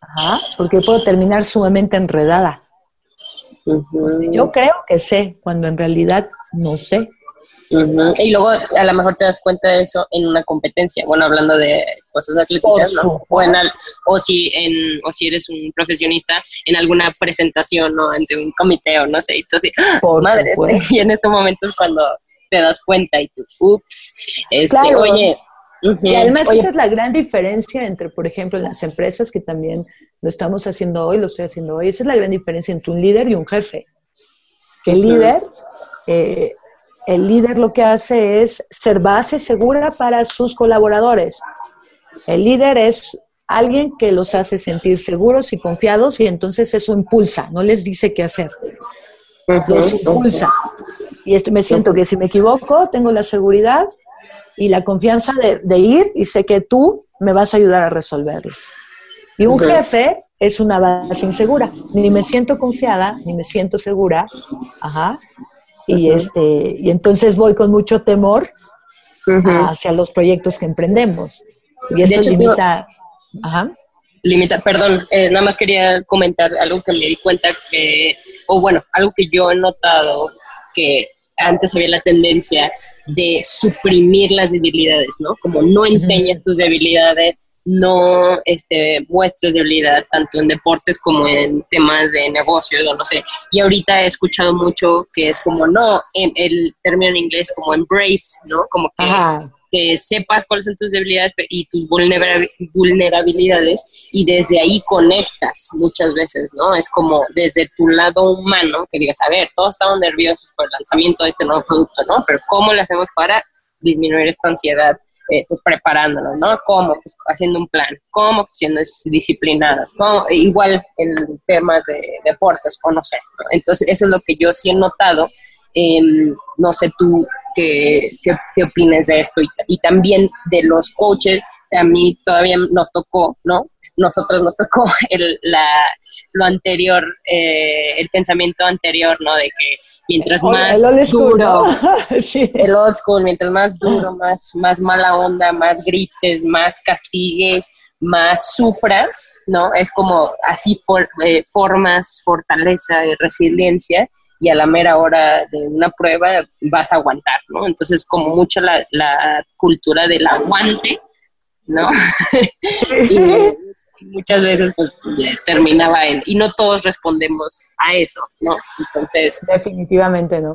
Ajá, porque puedo terminar sumamente enredada. Yo creo que sé, cuando en realidad no sé. Y luego a lo mejor te das cuenta de eso en una competencia, bueno, hablando de cosas atléticas, ¿no? O, en o, si en, o si eres un profesionista en alguna presentación, ¿no? Ante un comité o no sé, y tú así, ¡ah! madre, *laughs* y en ese momento es cuando te das cuenta y tú, ups, este, oye... Y además esa es la gran diferencia entre, por ejemplo, las empresas que también lo estamos haciendo hoy, lo estoy haciendo hoy. Esa es la gran diferencia entre un líder y un jefe. El líder, eh, el líder lo que hace es ser base segura para sus colaboradores. El líder es alguien que los hace sentir seguros y confiados y entonces eso impulsa, no les dice qué hacer. Los impulsa. Y esto, me siento que si me equivoco, tengo la seguridad y la confianza de, de ir y sé que tú me vas a ayudar a resolverlo. Y un jefe es una base insegura. Ni me siento confiada, ni me siento segura. Ajá. Y, este, y entonces voy con mucho temor hacia los proyectos que emprendemos. Y eso limita. Ajá. Limita, perdón, eh, nada más quería comentar algo que me di cuenta que o bueno, algo que yo he notado que antes había la tendencia de suprimir las debilidades, ¿no? Como no enseñas tus debilidades, no este, muestres debilidad tanto en deportes como en temas de negocios o no sé. Y ahorita he escuchado mucho que es como, no, el término en inglés como embrace, ¿no? Como que que sepas cuáles son tus debilidades y tus vulnerabilidades y desde ahí conectas muchas veces, ¿no? Es como desde tu lado humano que digas, a ver, todos estamos nerviosos por el lanzamiento de este nuevo producto, ¿no? Pero ¿cómo lo hacemos para disminuir esta ansiedad? Eh, pues preparándonos, ¿no? ¿Cómo? Pues haciendo un plan, ¿cómo? Pues siendo disciplinados, ¿no? Igual en temas de deportes o no sé, ¿no? Entonces eso es lo que yo sí he notado Em, no sé tú qué, qué, opines de esto y, también de los coaches. A mí todavía nos tocó, ¿no? Nosotros nos tocó *laughs* el, la, lo anterior, eh, el pensamiento anterior, ¿no? De que mientras más duro, *laughs* el old school, mientras más duro, más, más mala onda, más grites, más castigues, más sufras, ¿no? Es como así eh, formas fortaleza y resiliencia y a la mera hora de una prueba vas a aguantar, ¿no? Entonces, como mucho la, la cultura del aguante, ¿no? *laughs* y muchas veces pues terminaba en, y no todos respondemos a eso, ¿no? Entonces... Definitivamente no.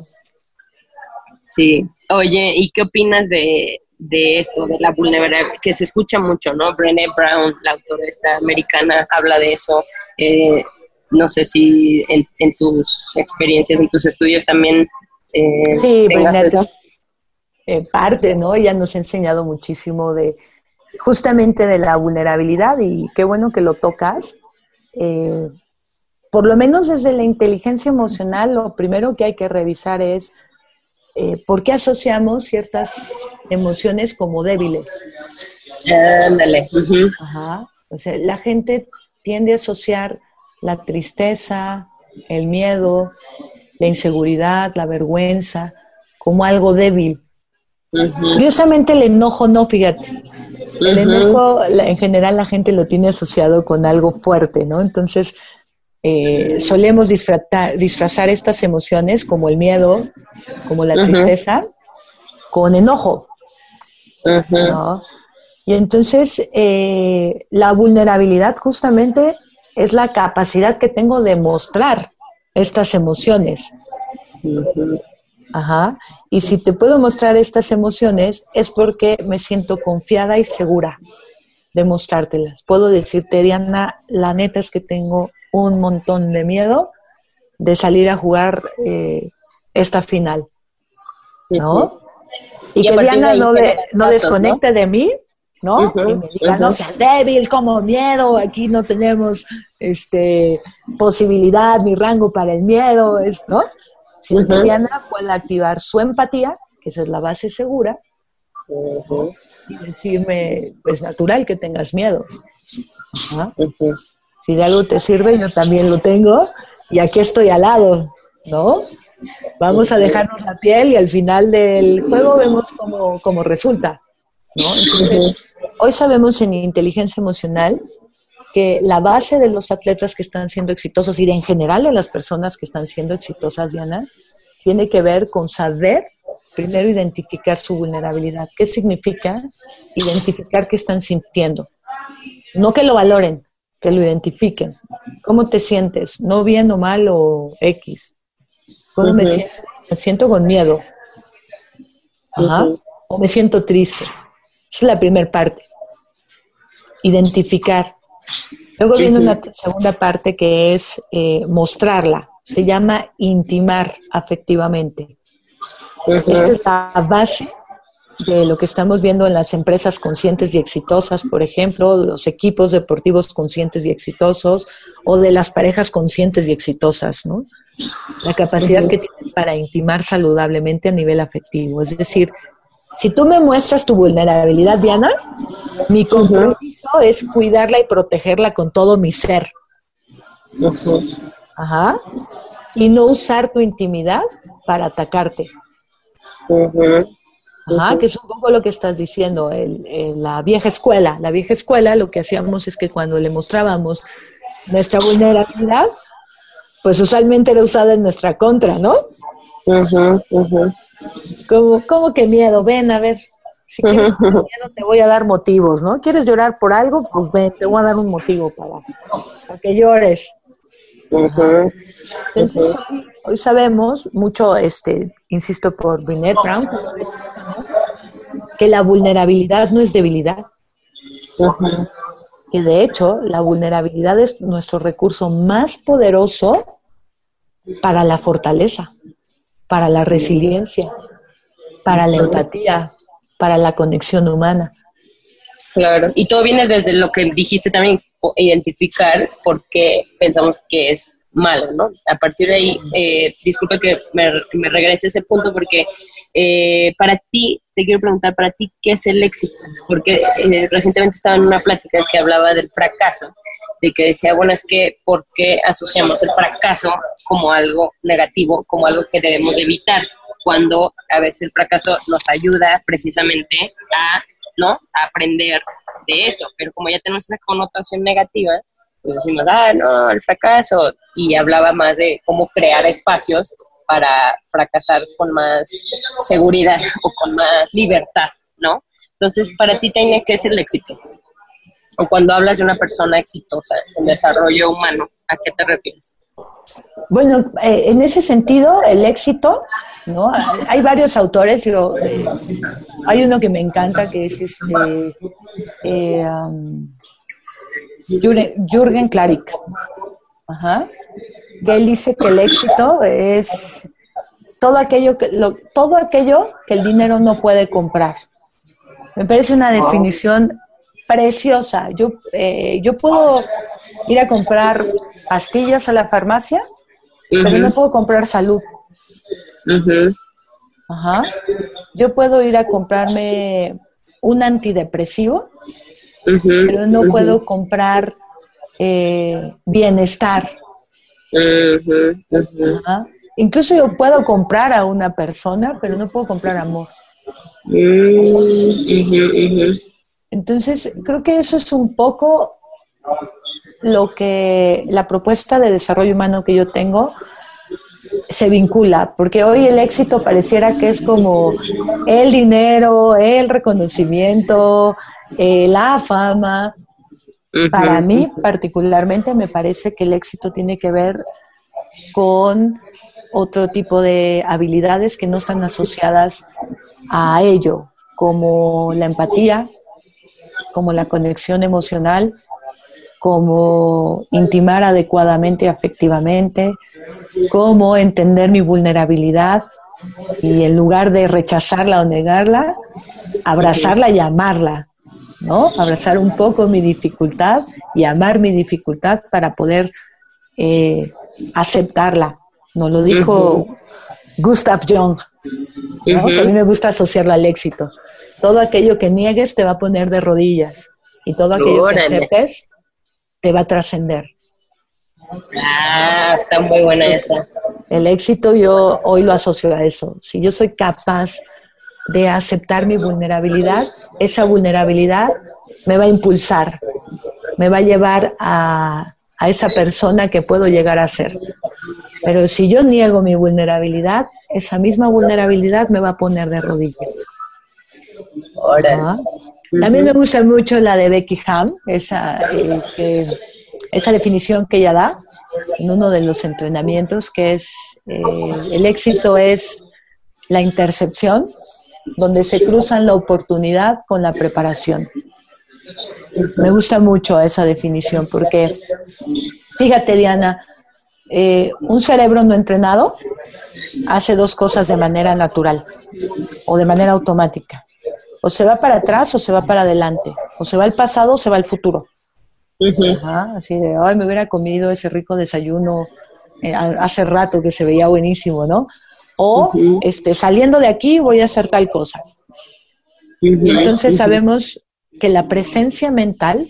Sí. Oye, ¿y qué opinas de, de esto, de la vulnerabilidad, que se escucha mucho, ¿no? Brené Brown, la autora esta americana, habla de eso. Eh, no sé si en, tus experiencias, en tus estudios también eh, sí, eh, parte, ¿no? Ella nos ha enseñado muchísimo de justamente de la vulnerabilidad y qué bueno que lo tocas. Eh, por lo menos desde la inteligencia emocional, lo primero que hay que revisar es por qué asociamos ciertas emociones como débiles. Ándale. Ajá. O sea, la gente tiende a asociar la tristeza, el miedo, la inseguridad, la vergüenza, como algo débil. Curiosamente el enojo no, fíjate. El enojo en general la gente lo tiene asociado con algo fuerte, ¿no? Entonces eh, solemos disfrazar, estas emociones como el miedo, como la tristeza, con enojo. Y entonces eh, la vulnerabilidad justamente es la capacidad que tengo de mostrar estas emociones. Ajá. Y si te puedo mostrar estas emociones es porque me siento confiada y segura de mostrártelas. Puedo decirte, Diana, la neta es que tengo un montón de miedo de salir a jugar eh, esta final. ¿No? Y, que Diana no, no desconecte de mí ¿no? y me digan, no seas débil, como miedo, aquí no tenemos este, posibilidad ni rango para el miedo, es, ¿no? Si Diana puede activar su empatía, que esa es la base segura, y decirme, es natural que tengas miedo. Si de algo te sirve, yo también lo tengo, y aquí estoy al lado, ¿no? Vamos a dejarnos la piel y al final del juego vemos cómo, cómo resulta. ¿no? Hoy sabemos en inteligencia emocional que la base de los atletas que están siendo exitosos y de en general de las personas que están siendo exitosas, Diana, tiene que ver con saber primero identificar su vulnerabilidad. ¿Qué significa? Identificar qué están sintiendo. No que lo valoren, que lo identifiquen. ¿Cómo te sientes? ¿No bien o mal o X? ¿Cómo me siento? Me siento con miedo. Ajá. O me siento triste. Esa es la primera parte identificar. Luego viene una segunda parte que es eh, mostrarla. Se llama intimar afectivamente. Esta es la base de lo que estamos viendo en las empresas conscientes y exitosas, por ejemplo, los equipos deportivos conscientes y exitosos, o de las parejas conscientes y exitosas, ¿no? La capacidad que tienen para intimar saludablemente a nivel afectivo. Es decir, si tú me muestras tu vulnerabilidad, Diana, mi compromiso es cuidarla y protegerla con todo mi ser. Ajá. Y no usar tu intimidad para atacarte. Ajá, que es un poco lo que estás diciendo, la vieja escuela. La vieja escuela lo que hacíamos es que cuando le mostrábamos nuestra vulnerabilidad, pues usualmente era usada en nuestra contra, ¿no? Como, como que miedo, ven a ver, si *laughs* quieres miedo te voy a dar motivos, ¿no? ¿Quieres llorar por algo? Pues ven, te voy a dar un motivo para, que llores. Entonces, hoy, sabemos mucho, este, insisto por Brene Brown, que la vulnerabilidad no es debilidad. Que de hecho, la vulnerabilidad es nuestro recurso más poderoso para la fortaleza, para la resiliencia, para la empatía, para la conexión humana. Claro, y todo viene desde lo que dijiste también, identificar por qué pensamos que es malo, ¿no? A partir de ahí, eh, disculpe que me, me, regrese a ese punto porque eh, para ti, te quiero preguntar, para ti, ¿qué es el éxito? Porque eh, recientemente estaba en una plática que hablaba del fracaso, de que decía, bueno, es que ¿por qué asociamos el fracaso como algo negativo, como algo que debemos evitar? Cuando a veces el fracaso nos ayuda precisamente a, ¿no? a aprender de eso, pero como ya tenemos esa connotación negativa, pues decimos, ah, no, el fracaso, y hablaba más de cómo crear espacios para fracasar con más seguridad *laughs* o con más libertad, ¿no? Entonces, para ti, tiene ¿qué es el éxito? O cuando hablas de una persona exitosa en desarrollo humano, ¿a qué te refieres? Bueno, eh, en ese sentido, el éxito, ¿no? Hay varios autores, yo, eh, hay uno que me encanta que es este, eh, um, Jürgen Klarik, Ajá. que él dice que el éxito es todo aquello que, todo aquello que el dinero no puede comprar. Me parece una definición preciosa. Yo, eh, yo puedo ir a comprar pastillas a la farmacia, pero no puedo comprar salud. Ajá. Yo puedo ir a comprarme un antidepresivo, pero no puedo comprar eh, bienestar. Incluso yo puedo comprar a una persona, pero no puedo comprar amor. Entonces, creo que eso es un poco lo que la propuesta de desarrollo humano que yo tengo se vincula, porque hoy el éxito pareciera que es como el dinero, el reconocimiento, eh, la fama. Para mí particularmente me parece que el éxito tiene que ver con otro tipo de habilidades que no están asociadas a ello, como la empatía, como la conexión emocional, como intimar adecuadamente y afectivamente, como entender mi vulnerabilidad y en lugar de rechazarla o negarla, abrazarla y amarla, ¿no? Abrazar un poco mi dificultad y amar mi dificultad para poder eh, aceptarla. Nos lo dijo Gustav Jung, a mí me gusta asociarlo al éxito. Todo aquello que niegues te va a poner de rodillas y todo aquello que aceptes te va a trascender. Ah, está muy buena esa. El éxito yo hoy lo asocio a eso. Si yo soy capaz de aceptar mi vulnerabilidad, esa vulnerabilidad me va a impulsar, me va a llevar a, a esa persona que puedo llegar a ser. Pero si yo niego mi vulnerabilidad, esa misma vulnerabilidad me va a poner de rodillas. Ahora. También me gusta mucho la de Becky Ham, esa, eh, esa definición que ella da en uno de los entrenamientos, que es eh, el éxito es la intercepción, donde se cruzan la oportunidad con la preparación. Me gusta mucho esa definición porque, fíjate Diana, eh, un cerebro no entrenado hace dos cosas de manera natural o de manera automática. O se va para atrás o se va para adelante. O se va al pasado o se va al futuro. así de, ay, me hubiera comido ese rico desayuno eh, hace rato que se veía buenísimo, ¿no? O este, saliendo de aquí voy a hacer tal cosa. Y entonces sabemos que la presencia mental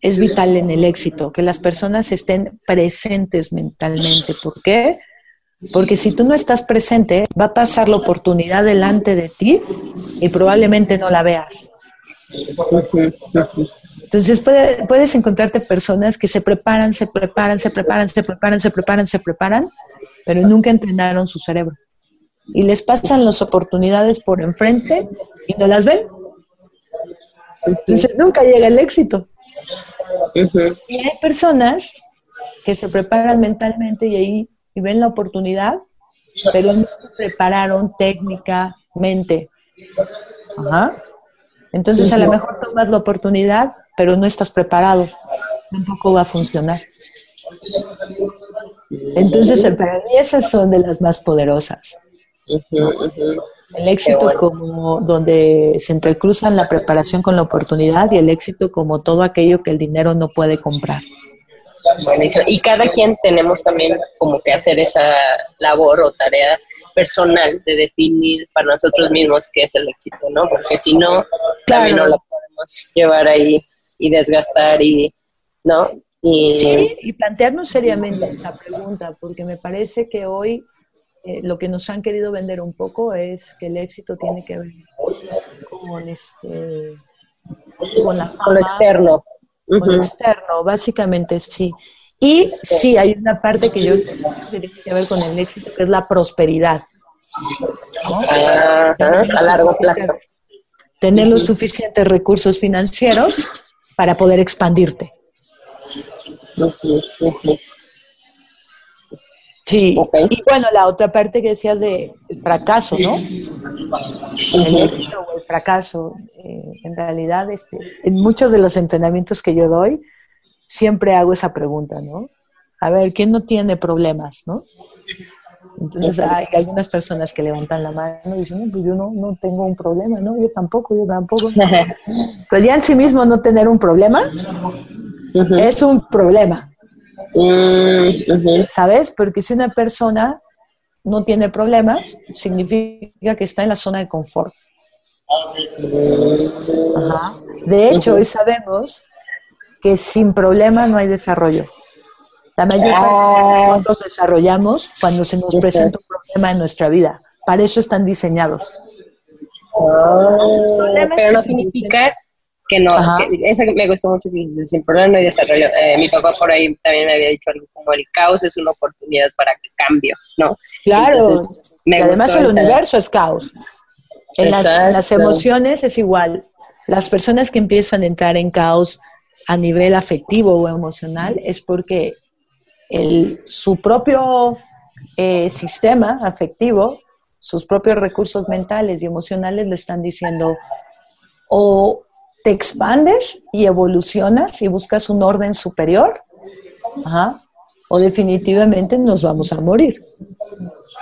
es vital en el éxito, que las personas estén presentes mentalmente. ¿Por qué? Porque si tú no estás presente, va a pasar la oportunidad delante de ti y probablemente no la veas. Entonces puedes encontrarte personas que se preparan, se preparan, se preparan, se preparan, se preparan, se preparan, pero nunca entrenaron su cerebro. Y les pasan las oportunidades por enfrente y no las ven. Entonces nunca llega el éxito. Y hay personas que se preparan mentalmente y ahí y ven la oportunidad, pero no se prepararon técnicamente. Ajá. Entonces a lo mejor tomas la oportunidad, pero no estás preparado. Tampoco va a funcionar. Entonces, para mí esas son de las más poderosas. El éxito como donde se entrecruzan la preparación con la oportunidad y el éxito como todo aquello que el dinero no puede comprar. Y cada quien tenemos también como que hacer esa labor o tarea personal de definir para nosotros mismos qué es el éxito, ¿no? Porque si no, también no lo podemos llevar ahí y desgastar y, ¿no? Y... Sí, y plantearnos seriamente esa pregunta, porque me parece que hoy eh, lo que nos han querido vender un poco es que el éxito tiene que ver con este con la lo externo con lo externo básicamente sí. Y sí hay una parte que yo tiene que ver con el éxito que es la prosperidad a largo plazo. tener los suficientes recursos financieros para poder expandirte Sí, y bueno, la otra parte que decías de fracaso, ¿no? El éxito o el fracaso. Eh, en realidad, este, en muchos de los entrenamientos que yo doy, siempre hago esa pregunta, ¿no? A ver, ¿quién no tiene problemas, no? Entonces hay algunas personas que levantan la mano y dicen, no, pues yo no, no tengo un problema, ¿no? Yo tampoco, yo tampoco. *laughs* Pero ya en sí mismo no tener un problema es un problema. Mm, ¿Sabes? Porque si una persona no tiene problemas, significa que está en la zona de confort. De hecho, hoy sabemos que sin problema no hay desarrollo. La mayoría de ah. nosotros desarrollamos cuando se nos presenta un problema en nuestra vida. Para eso están diseñados. Ah, pero no significa que no, esa me gustó mucho que sin problema no hay desarrollo. Eh, mi papá por ahí también me había dicho algo como el caos es una oportunidad para el cambio, ¿no? Claro, además el universo es caos. En las, emociones es igual. Las personas que empiezan a entrar en caos a nivel afectivo o emocional es porque el, su propio eh, sistema afectivo, sus propios recursos mentales y emocionales le están diciendo o te expandes y evolucionas y buscas un orden superior, o definitivamente nos vamos a morir.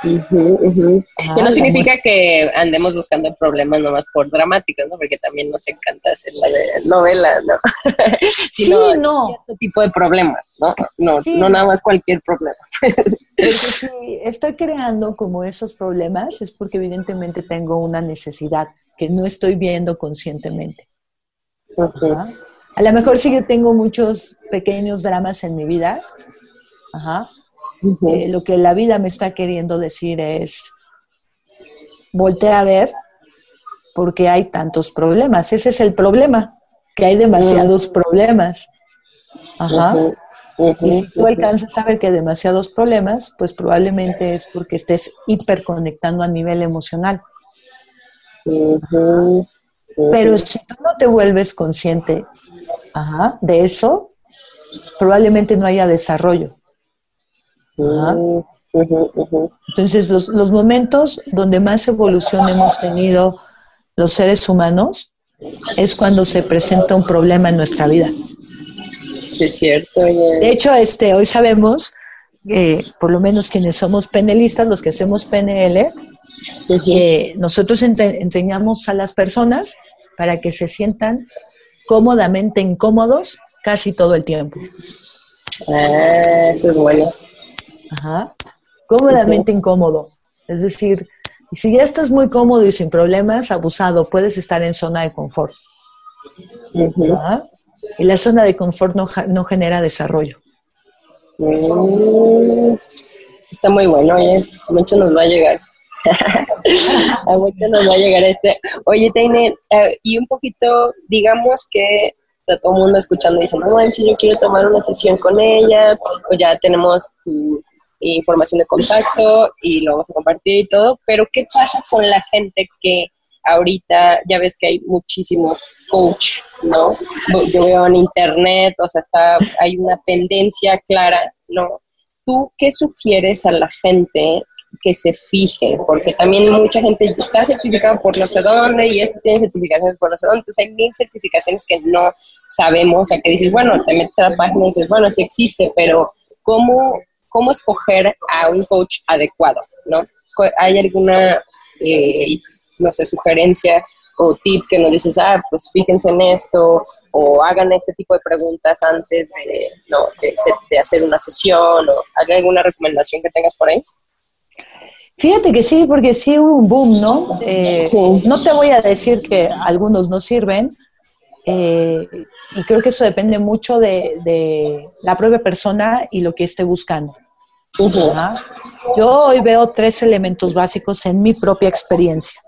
que no significa que andemos buscando problemas nomás por dramáticos, ¿no? Porque también nos encanta hacer la de novela, ¿no? *laughs* sí, no. Cierto tipo de problemas, ¿no? No, no nada más cualquier problema. *laughs* si estoy creando como esos problemas es porque evidentemente tengo una necesidad que no estoy viendo conscientemente. A lo mejor sí yo tengo muchos pequeños dramas en mi vida. Eh, lo que la vida me está queriendo decir es, voltea a ver porque hay tantos problemas. Ese es el problema, que hay demasiados problemas. Y si tú alcanzas a ver que hay demasiados problemas, pues probablemente es porque estés hiperconectando a nivel emocional. Pero si tú no te vuelves consciente de eso, probablemente no haya desarrollo. Entonces, los, los, momentos donde más evolución hemos tenido los seres humanos es cuando se presenta un problema en nuestra vida. Sí, es cierto. De hecho, este, hoy sabemos, que por lo menos quienes somos penelistas, los que hacemos PNL, que nosotros enseñamos a las personas para que se sientan cómodamente incómodos casi todo el tiempo. Ah, eso es bueno. Ajá. Cómodamente incómodo. Es decir, si ya estás muy cómodo y sin problemas, abusado, puedes estar en zona de confort. Y la zona de confort no, genera desarrollo. Mm, está muy bueno, oye. Mucho nos va a llegar. *laughs* a muchos nos va a llegar este. Oye, Teine, eh, y un poquito, digamos que todo el mundo escuchando dice, no manches, yo quiero tomar una sesión con ella, o ya tenemos tu información de contacto y lo vamos a compartir y todo, pero ¿qué pasa con la gente que ahorita ya ves que hay muchísimos coach, ¿no? Yo veo en internet, o sea, está, hay una tendencia clara, ¿no? ¿Tú qué sugieres a la gente que se fije? Porque también mucha gente está certificada por no sé dónde y este tiene certificaciones por no sé dónde, entonces hay mil certificaciones que no sabemos, o sea, que dices, bueno, te metes a la página y dices, bueno, sí existe, pero ¿cómo, cómo escoger a un coach adecuado, ¿no? ¿Hay alguna eh, no sé, sugerencia o tip que nos dices, ah, pues fíjense en esto, o hagan este tipo de preguntas antes de, no, de, hacer una sesión, o ¿hay alguna recomendación que tengas por ahí? Fíjate que sí, porque sí hubo un boom, ¿no? Eh, no te voy a decir que algunos no sirven, eh, y creo que eso depende mucho de, la propia persona y lo que esté buscando. Yo hoy veo tres elementos básicos en mi propia experiencia.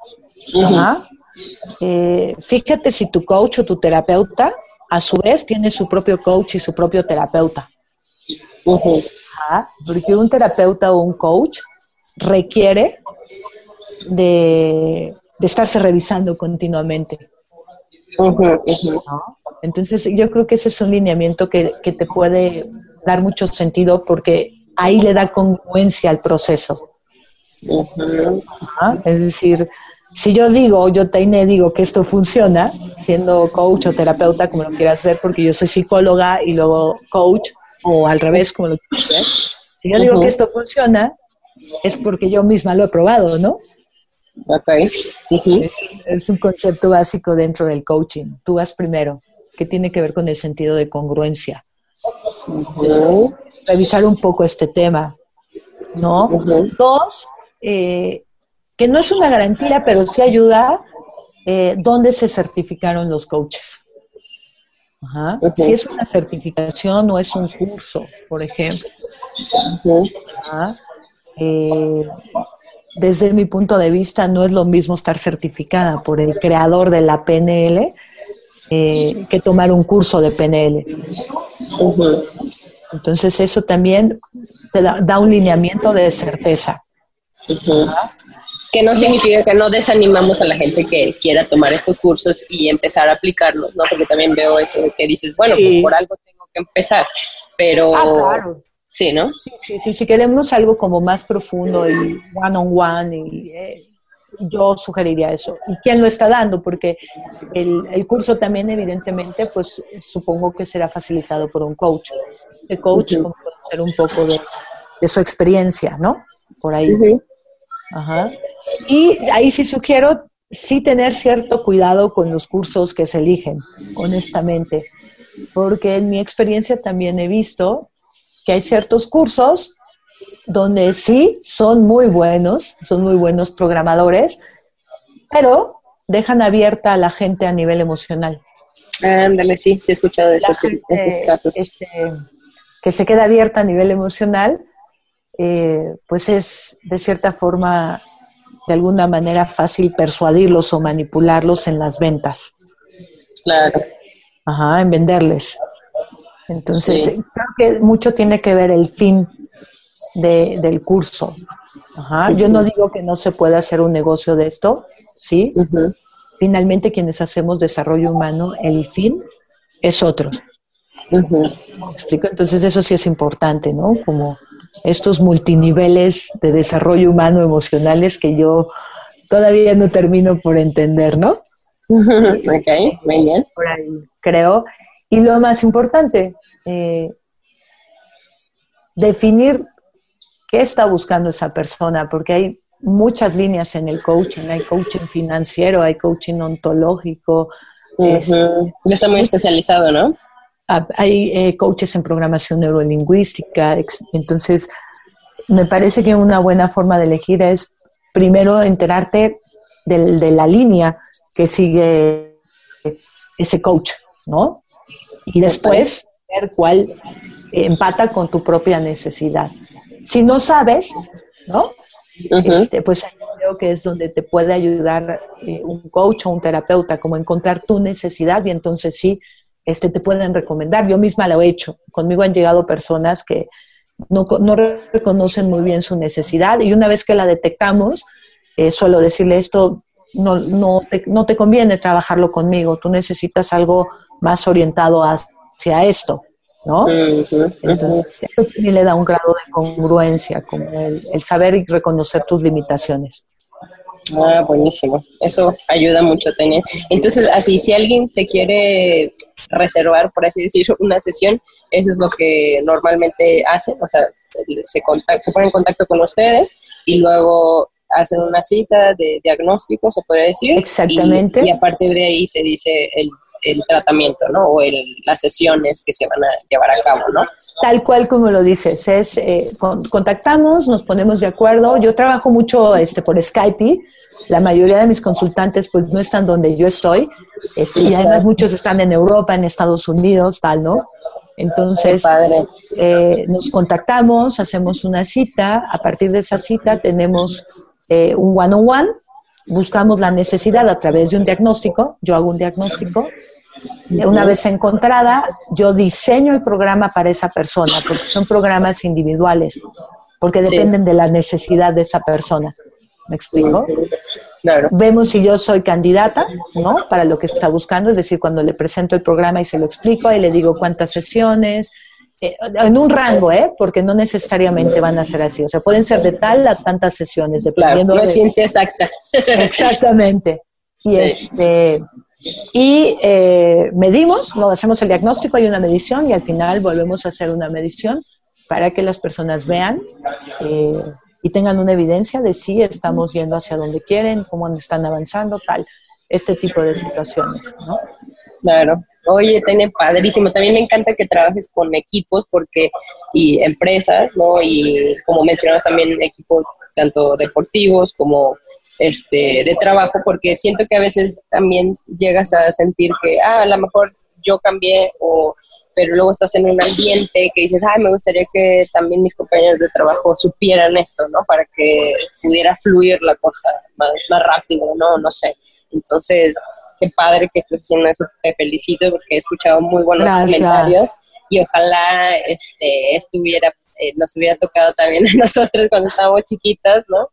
Eh, fíjate si tu coach o tu terapeuta a su vez tiene su propio coach y su propio terapeuta. Porque un terapeuta o un coach requiere de, estarse revisando continuamente. Entonces yo creo que ese es un lineamiento que, que te puede dar mucho sentido porque ahí le da congruencia al proceso. Es decir, si yo digo, yo Taine digo que esto funciona, siendo coach o terapeuta, como lo quieras hacer, porque yo soy psicóloga y luego coach, o al revés, como lo quieras hacer, si yo digo que esto funciona, es porque yo misma lo he probado, ¿no? Ok. es, un concepto básico dentro del coaching. Tú vas primero, que tiene que ver con el sentido de congruencia revisar un poco este tema, ¿no? Dos, eh, que no es una garantía, pero sí ayuda, eh, ¿dónde se certificaron los coaches? Si es una certificación o es un curso, por ejemplo. Eh, desde mi punto de vista, no es lo mismo estar certificada por el creador de la PNL que tomar un curso de PNL. Entonces eso también te da, un lineamiento de certeza. Que no significa que no desanimamos a la gente que quiera tomar estos cursos y empezar a aplicarlos, ¿no? Porque también veo eso que dices, bueno, pues por algo tengo que empezar, pero... Ah, claro. Sí, ¿no? Sí, sí, sí, si queremos algo como más profundo y one on one y eh, yo sugeriría eso. ¿Y quién lo está dando? Porque el, curso también, evidentemente, pues supongo que será facilitado por un coach. El coach uh conocer un poco de, su experiencia, ¿no? Por ahí. Ajá. Y ahí sí sugiero sí tener cierto cuidado con los cursos que se eligen, honestamente. Porque en mi experiencia también he visto que hay ciertos cursos donde sí son muy buenos, son muy buenos programadores, pero dejan abierta a la gente a nivel emocional. Ándale, sí, sí he escuchado de esos casos. Este, que se queda abierta a nivel emocional, eh, pues es de cierta forma, de alguna manera fácil persuadirlos o manipularlos en las ventas. Claro. Ajá, en venderles. Entonces, creo que mucho tiene que ver el fin del curso. Yo no digo que no se pueda hacer un negocio de esto, ¿sí? Finalmente, quienes hacemos desarrollo humano, el fin es otro. explico? Entonces, eso sí es importante, ¿no? Como estos multiniveles de desarrollo humano emocionales que yo todavía no termino por entender, ¿no? *laughs* Ok, muy bien. Por ahí, creo. Y lo más importante, eh, definir qué está buscando esa persona, porque hay muchas líneas en el coaching, hay coaching financiero, hay coaching ontológico. está muy especializado, ¿no? Ah, hay eh, coaches en programación neurolingüística, entonces me parece que una buena forma de elegir es primero enterarte de la línea que sigue ese coach, ¿no? Y después ver cuál empata con tu propia necesidad. Si no sabes, ¿no? Este, pues creo que es donde te puede ayudar eh, un coach o un terapeuta, como encontrar tu necesidad y entonces sí, este, te pueden recomendar. Yo misma lo he hecho. Conmigo han llegado personas que no, no reconocen muy bien su necesidad y una vez que la detectamos, eh, suelo decirle esto, no, no, te, no te conviene trabajarlo conmigo, tú necesitas algo más orientado hacia esto. ¿no? Entonces, eso también le da un grado de congruencia, como el, saber y reconocer tus limitaciones. Ah, buenísimo. Eso ayuda mucho, Tania. Entonces, así, si alguien te quiere reservar, por así decirlo, una sesión, eso es lo que normalmente hacen, o sea, se, contacta, se ponen en contacto con ustedes y luego hacen una cita de diagnóstico, se puede decir. Exactamente. Y, y a partir de ahí se dice el el tratamiento, ¿no? O las sesiones que se van a llevar a cabo, ¿no? Tal cual como lo dices, es eh, contactamos, nos ponemos de acuerdo. Yo trabajo mucho este, por Skype. La mayoría de mis consultantes pues no están donde yo estoy. Este, y además muchos están en Europa, en Estados Unidos, tal, ¿no? Entonces, eh, nos contactamos, hacemos una cita. A partir de esa cita tenemos eh, un one-on-one. -on -one, buscamos la necesidad a través de un diagnóstico. Yo hago un diagnóstico una vez encontrada, yo diseño el programa para esa persona, porque son programas individuales, porque dependen de la necesidad de esa persona. ¿Me explico? Vemos si yo soy candidata, ¿no? Para lo que está buscando, es decir, cuando le presento el programa y se lo explico y le digo cuántas sesiones, en un rango, ¿eh? Porque no necesariamente van a ser así. O sea, pueden ser de tal a tantas sesiones, dependiendo claro, no es ciencia exacta. *laughs* Exactamente. Y este y eh, medimos, lo hacemos el diagnóstico, hay una medición y al final volvemos a hacer una medición para que las personas vean eh, y tengan una evidencia de si estamos yendo hacia donde quieren, cómo están avanzando, tal, este tipo de situaciones, ¿no? Claro. Oye, tiene padrísimo. También me encanta que trabajes con equipos porque y empresas, ¿no? Y como mencionas también equipos tanto deportivos como este, de trabajo, porque siento que a veces también llegas a sentir que, ah, a lo mejor yo cambié, o, pero luego estás en un ambiente que dices, ah, me gustaría que también mis compañeros de trabajo supieran esto, ¿no? Para que pudiera fluir la cosa más rápido, ¿no? No sé. Entonces, qué padre que estés haciendo eso, te felicito porque he escuchado muy buenos comentarios y ojalá este, estuviera eh, nos hubiera tocado también a *laughs* nosotros cuando estábamos chiquitas, ¿no?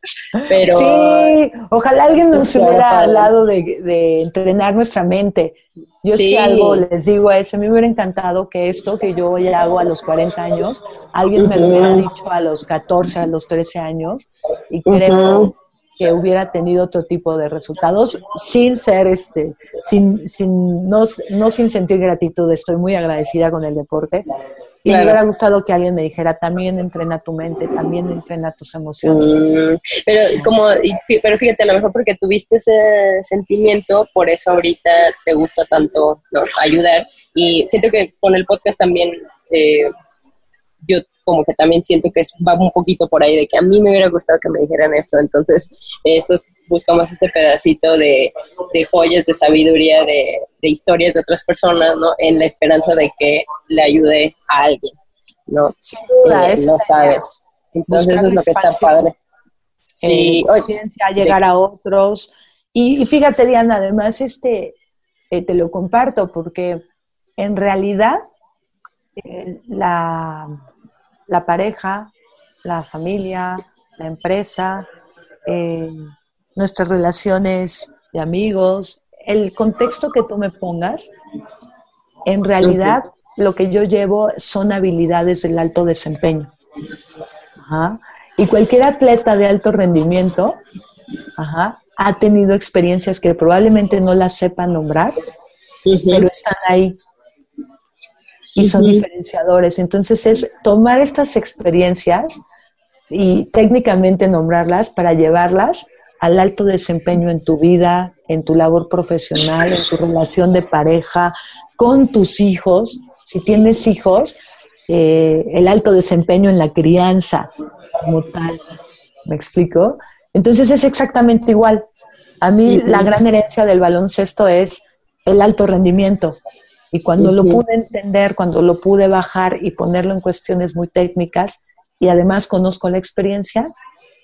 Pero sí, ojalá alguien nos hubiera hablado de, entrenar nuestra mente. Yo sí. algo les digo a ese, a mí me hubiera encantado que esto que yo hoy hago a los 40 años, alguien me lo hubiera dicho a los 14, a los 13 años, y creo que hubiera tenido otro tipo de resultados sin ser este sin, sin no, no sin sentir gratitud. Estoy muy agradecida con el deporte. Y me hubiera gustado que alguien me dijera también entrena tu mente también entrena tus emociones mm, pero como pero fíjate a lo mejor porque tuviste ese sentimiento por eso ahorita te gusta tanto ayudar. Y siento que con el podcast también eh, yo como que también siento que va un poquito por ahí de que a mí me hubiera gustado que me dijeran esto. Entonces, esto buscamos este pedacito de, joyas de sabiduría, de, historias de otras personas, ¿no? En la esperanza de que le ayude a alguien, ¿no? Sin duda, eh, no sabes. Entonces, eso es lo que está padre. Sí, conciencia, llegar a otros. Y, fíjate, Diana, además, este, eh, te lo comparto porque en realidad eh, la la pareja, la familia, la empresa, eh, nuestras relaciones de amigos, el contexto que tú me pongas, en realidad lo que yo llevo son habilidades del alto desempeño. Y cualquier atleta de alto rendimiento ha tenido experiencias que probablemente no las sepan nombrar, pero están ahí y son diferenciadores. Entonces es tomar estas experiencias y técnicamente nombrarlas para llevarlas al alto desempeño en tu vida, en tu labor profesional, en tu relación de pareja, con tus hijos. Si tienes hijos, eh, el alto desempeño en la crianza como tal. ¿Me explico? Entonces es exactamente igual. A mí la gran herencia del baloncesto es el alto rendimiento. Y cuando lo pude entender, cuando lo pude bajar y ponerlo en cuestiones muy técnicas, y además conozco la experiencia,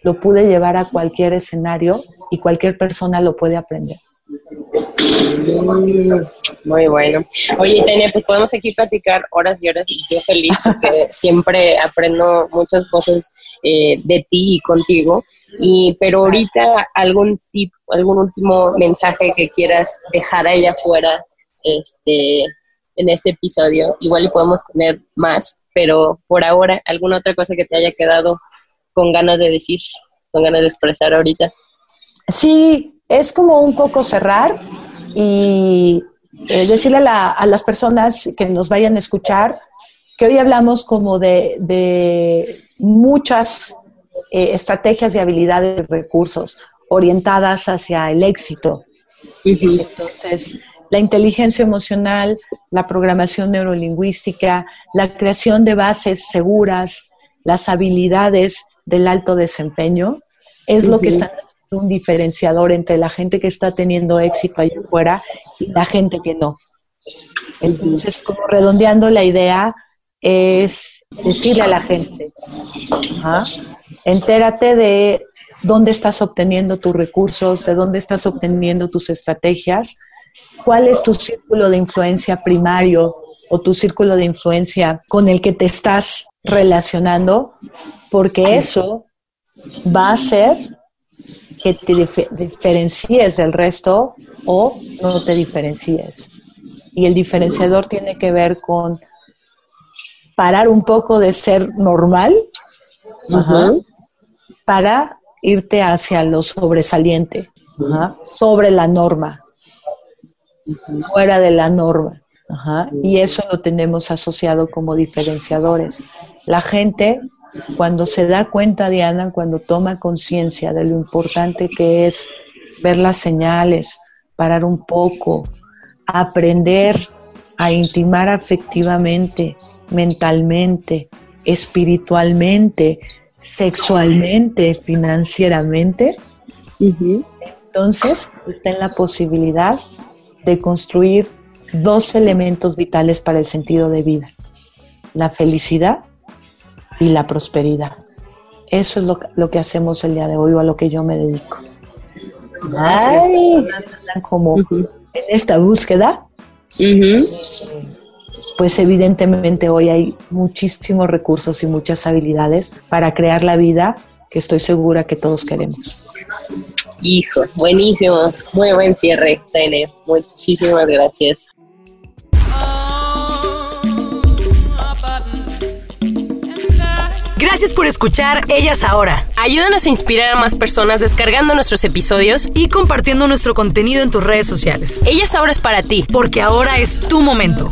lo pude llevar a cualquier escenario y cualquier persona lo puede aprender. Mm, muy bueno. Oye, Tania, pues podemos aquí platicar horas y horas. Yo feliz porque *laughs* siempre aprendo muchas cosas eh, de ti y contigo. Y, pero ahorita, algún tip, algún último mensaje que quieras dejar a ella fuera este, en este episodio. Igual y podemos tener más, pero por ahora, ¿alguna otra cosa que te haya quedado con ganas de decir, con ganas de expresar ahorita? Sí, es como un poco cerrar y eh, decirle a, las personas que nos vayan a escuchar que hoy hablamos como de, muchas eh, estrategias y habilidades y recursos orientadas hacia el éxito. Entonces, la inteligencia emocional, la programación neurolingüística, la creación de bases seguras, las habilidades del alto desempeño, es lo que están un diferenciador entre la gente que está teniendo éxito allá afuera y la gente que no. Entonces, como redondeando la idea, es decirle a la gente, entérate de dónde estás obteniendo tus recursos, de dónde estás obteniendo tus estrategias, cuál es tu círculo de influencia primario o tu círculo de influencia con el que te estás relacionando, porque eso va a ser que te diferencies del resto o no te diferencies. Y el diferenciador tiene que ver con parar un poco de ser normal para irte hacia lo sobresaliente, sobre la norma, fuera de la norma. Y eso lo tenemos asociado como diferenciadores. La gente cuando se da cuenta, Diana, cuando toma conciencia de lo importante que es ver las señales, parar un poco, aprender a intimar afectivamente, mentalmente, espiritualmente, sexualmente, financieramente, entonces está en la posibilidad de construir dos elementos vitales para el sentido de vida, la felicidad y la prosperidad. Eso es lo, que hacemos el día de hoy o a lo que yo me dedico. Ay. como en esta búsqueda, pues evidentemente hoy hay muchísimos recursos y muchas habilidades para crear la vida que estoy segura que todos queremos. Hijo, buenísimo, muy buen cierre, Tene. Muchísimas gracias. Gracias por escuchar Ellas Ahora. Ayúdanos a inspirar a más personas descargando nuestros episodios y compartiendo nuestro contenido en tus redes sociales. Ellas Ahora es para ti, porque ahora es tu momento.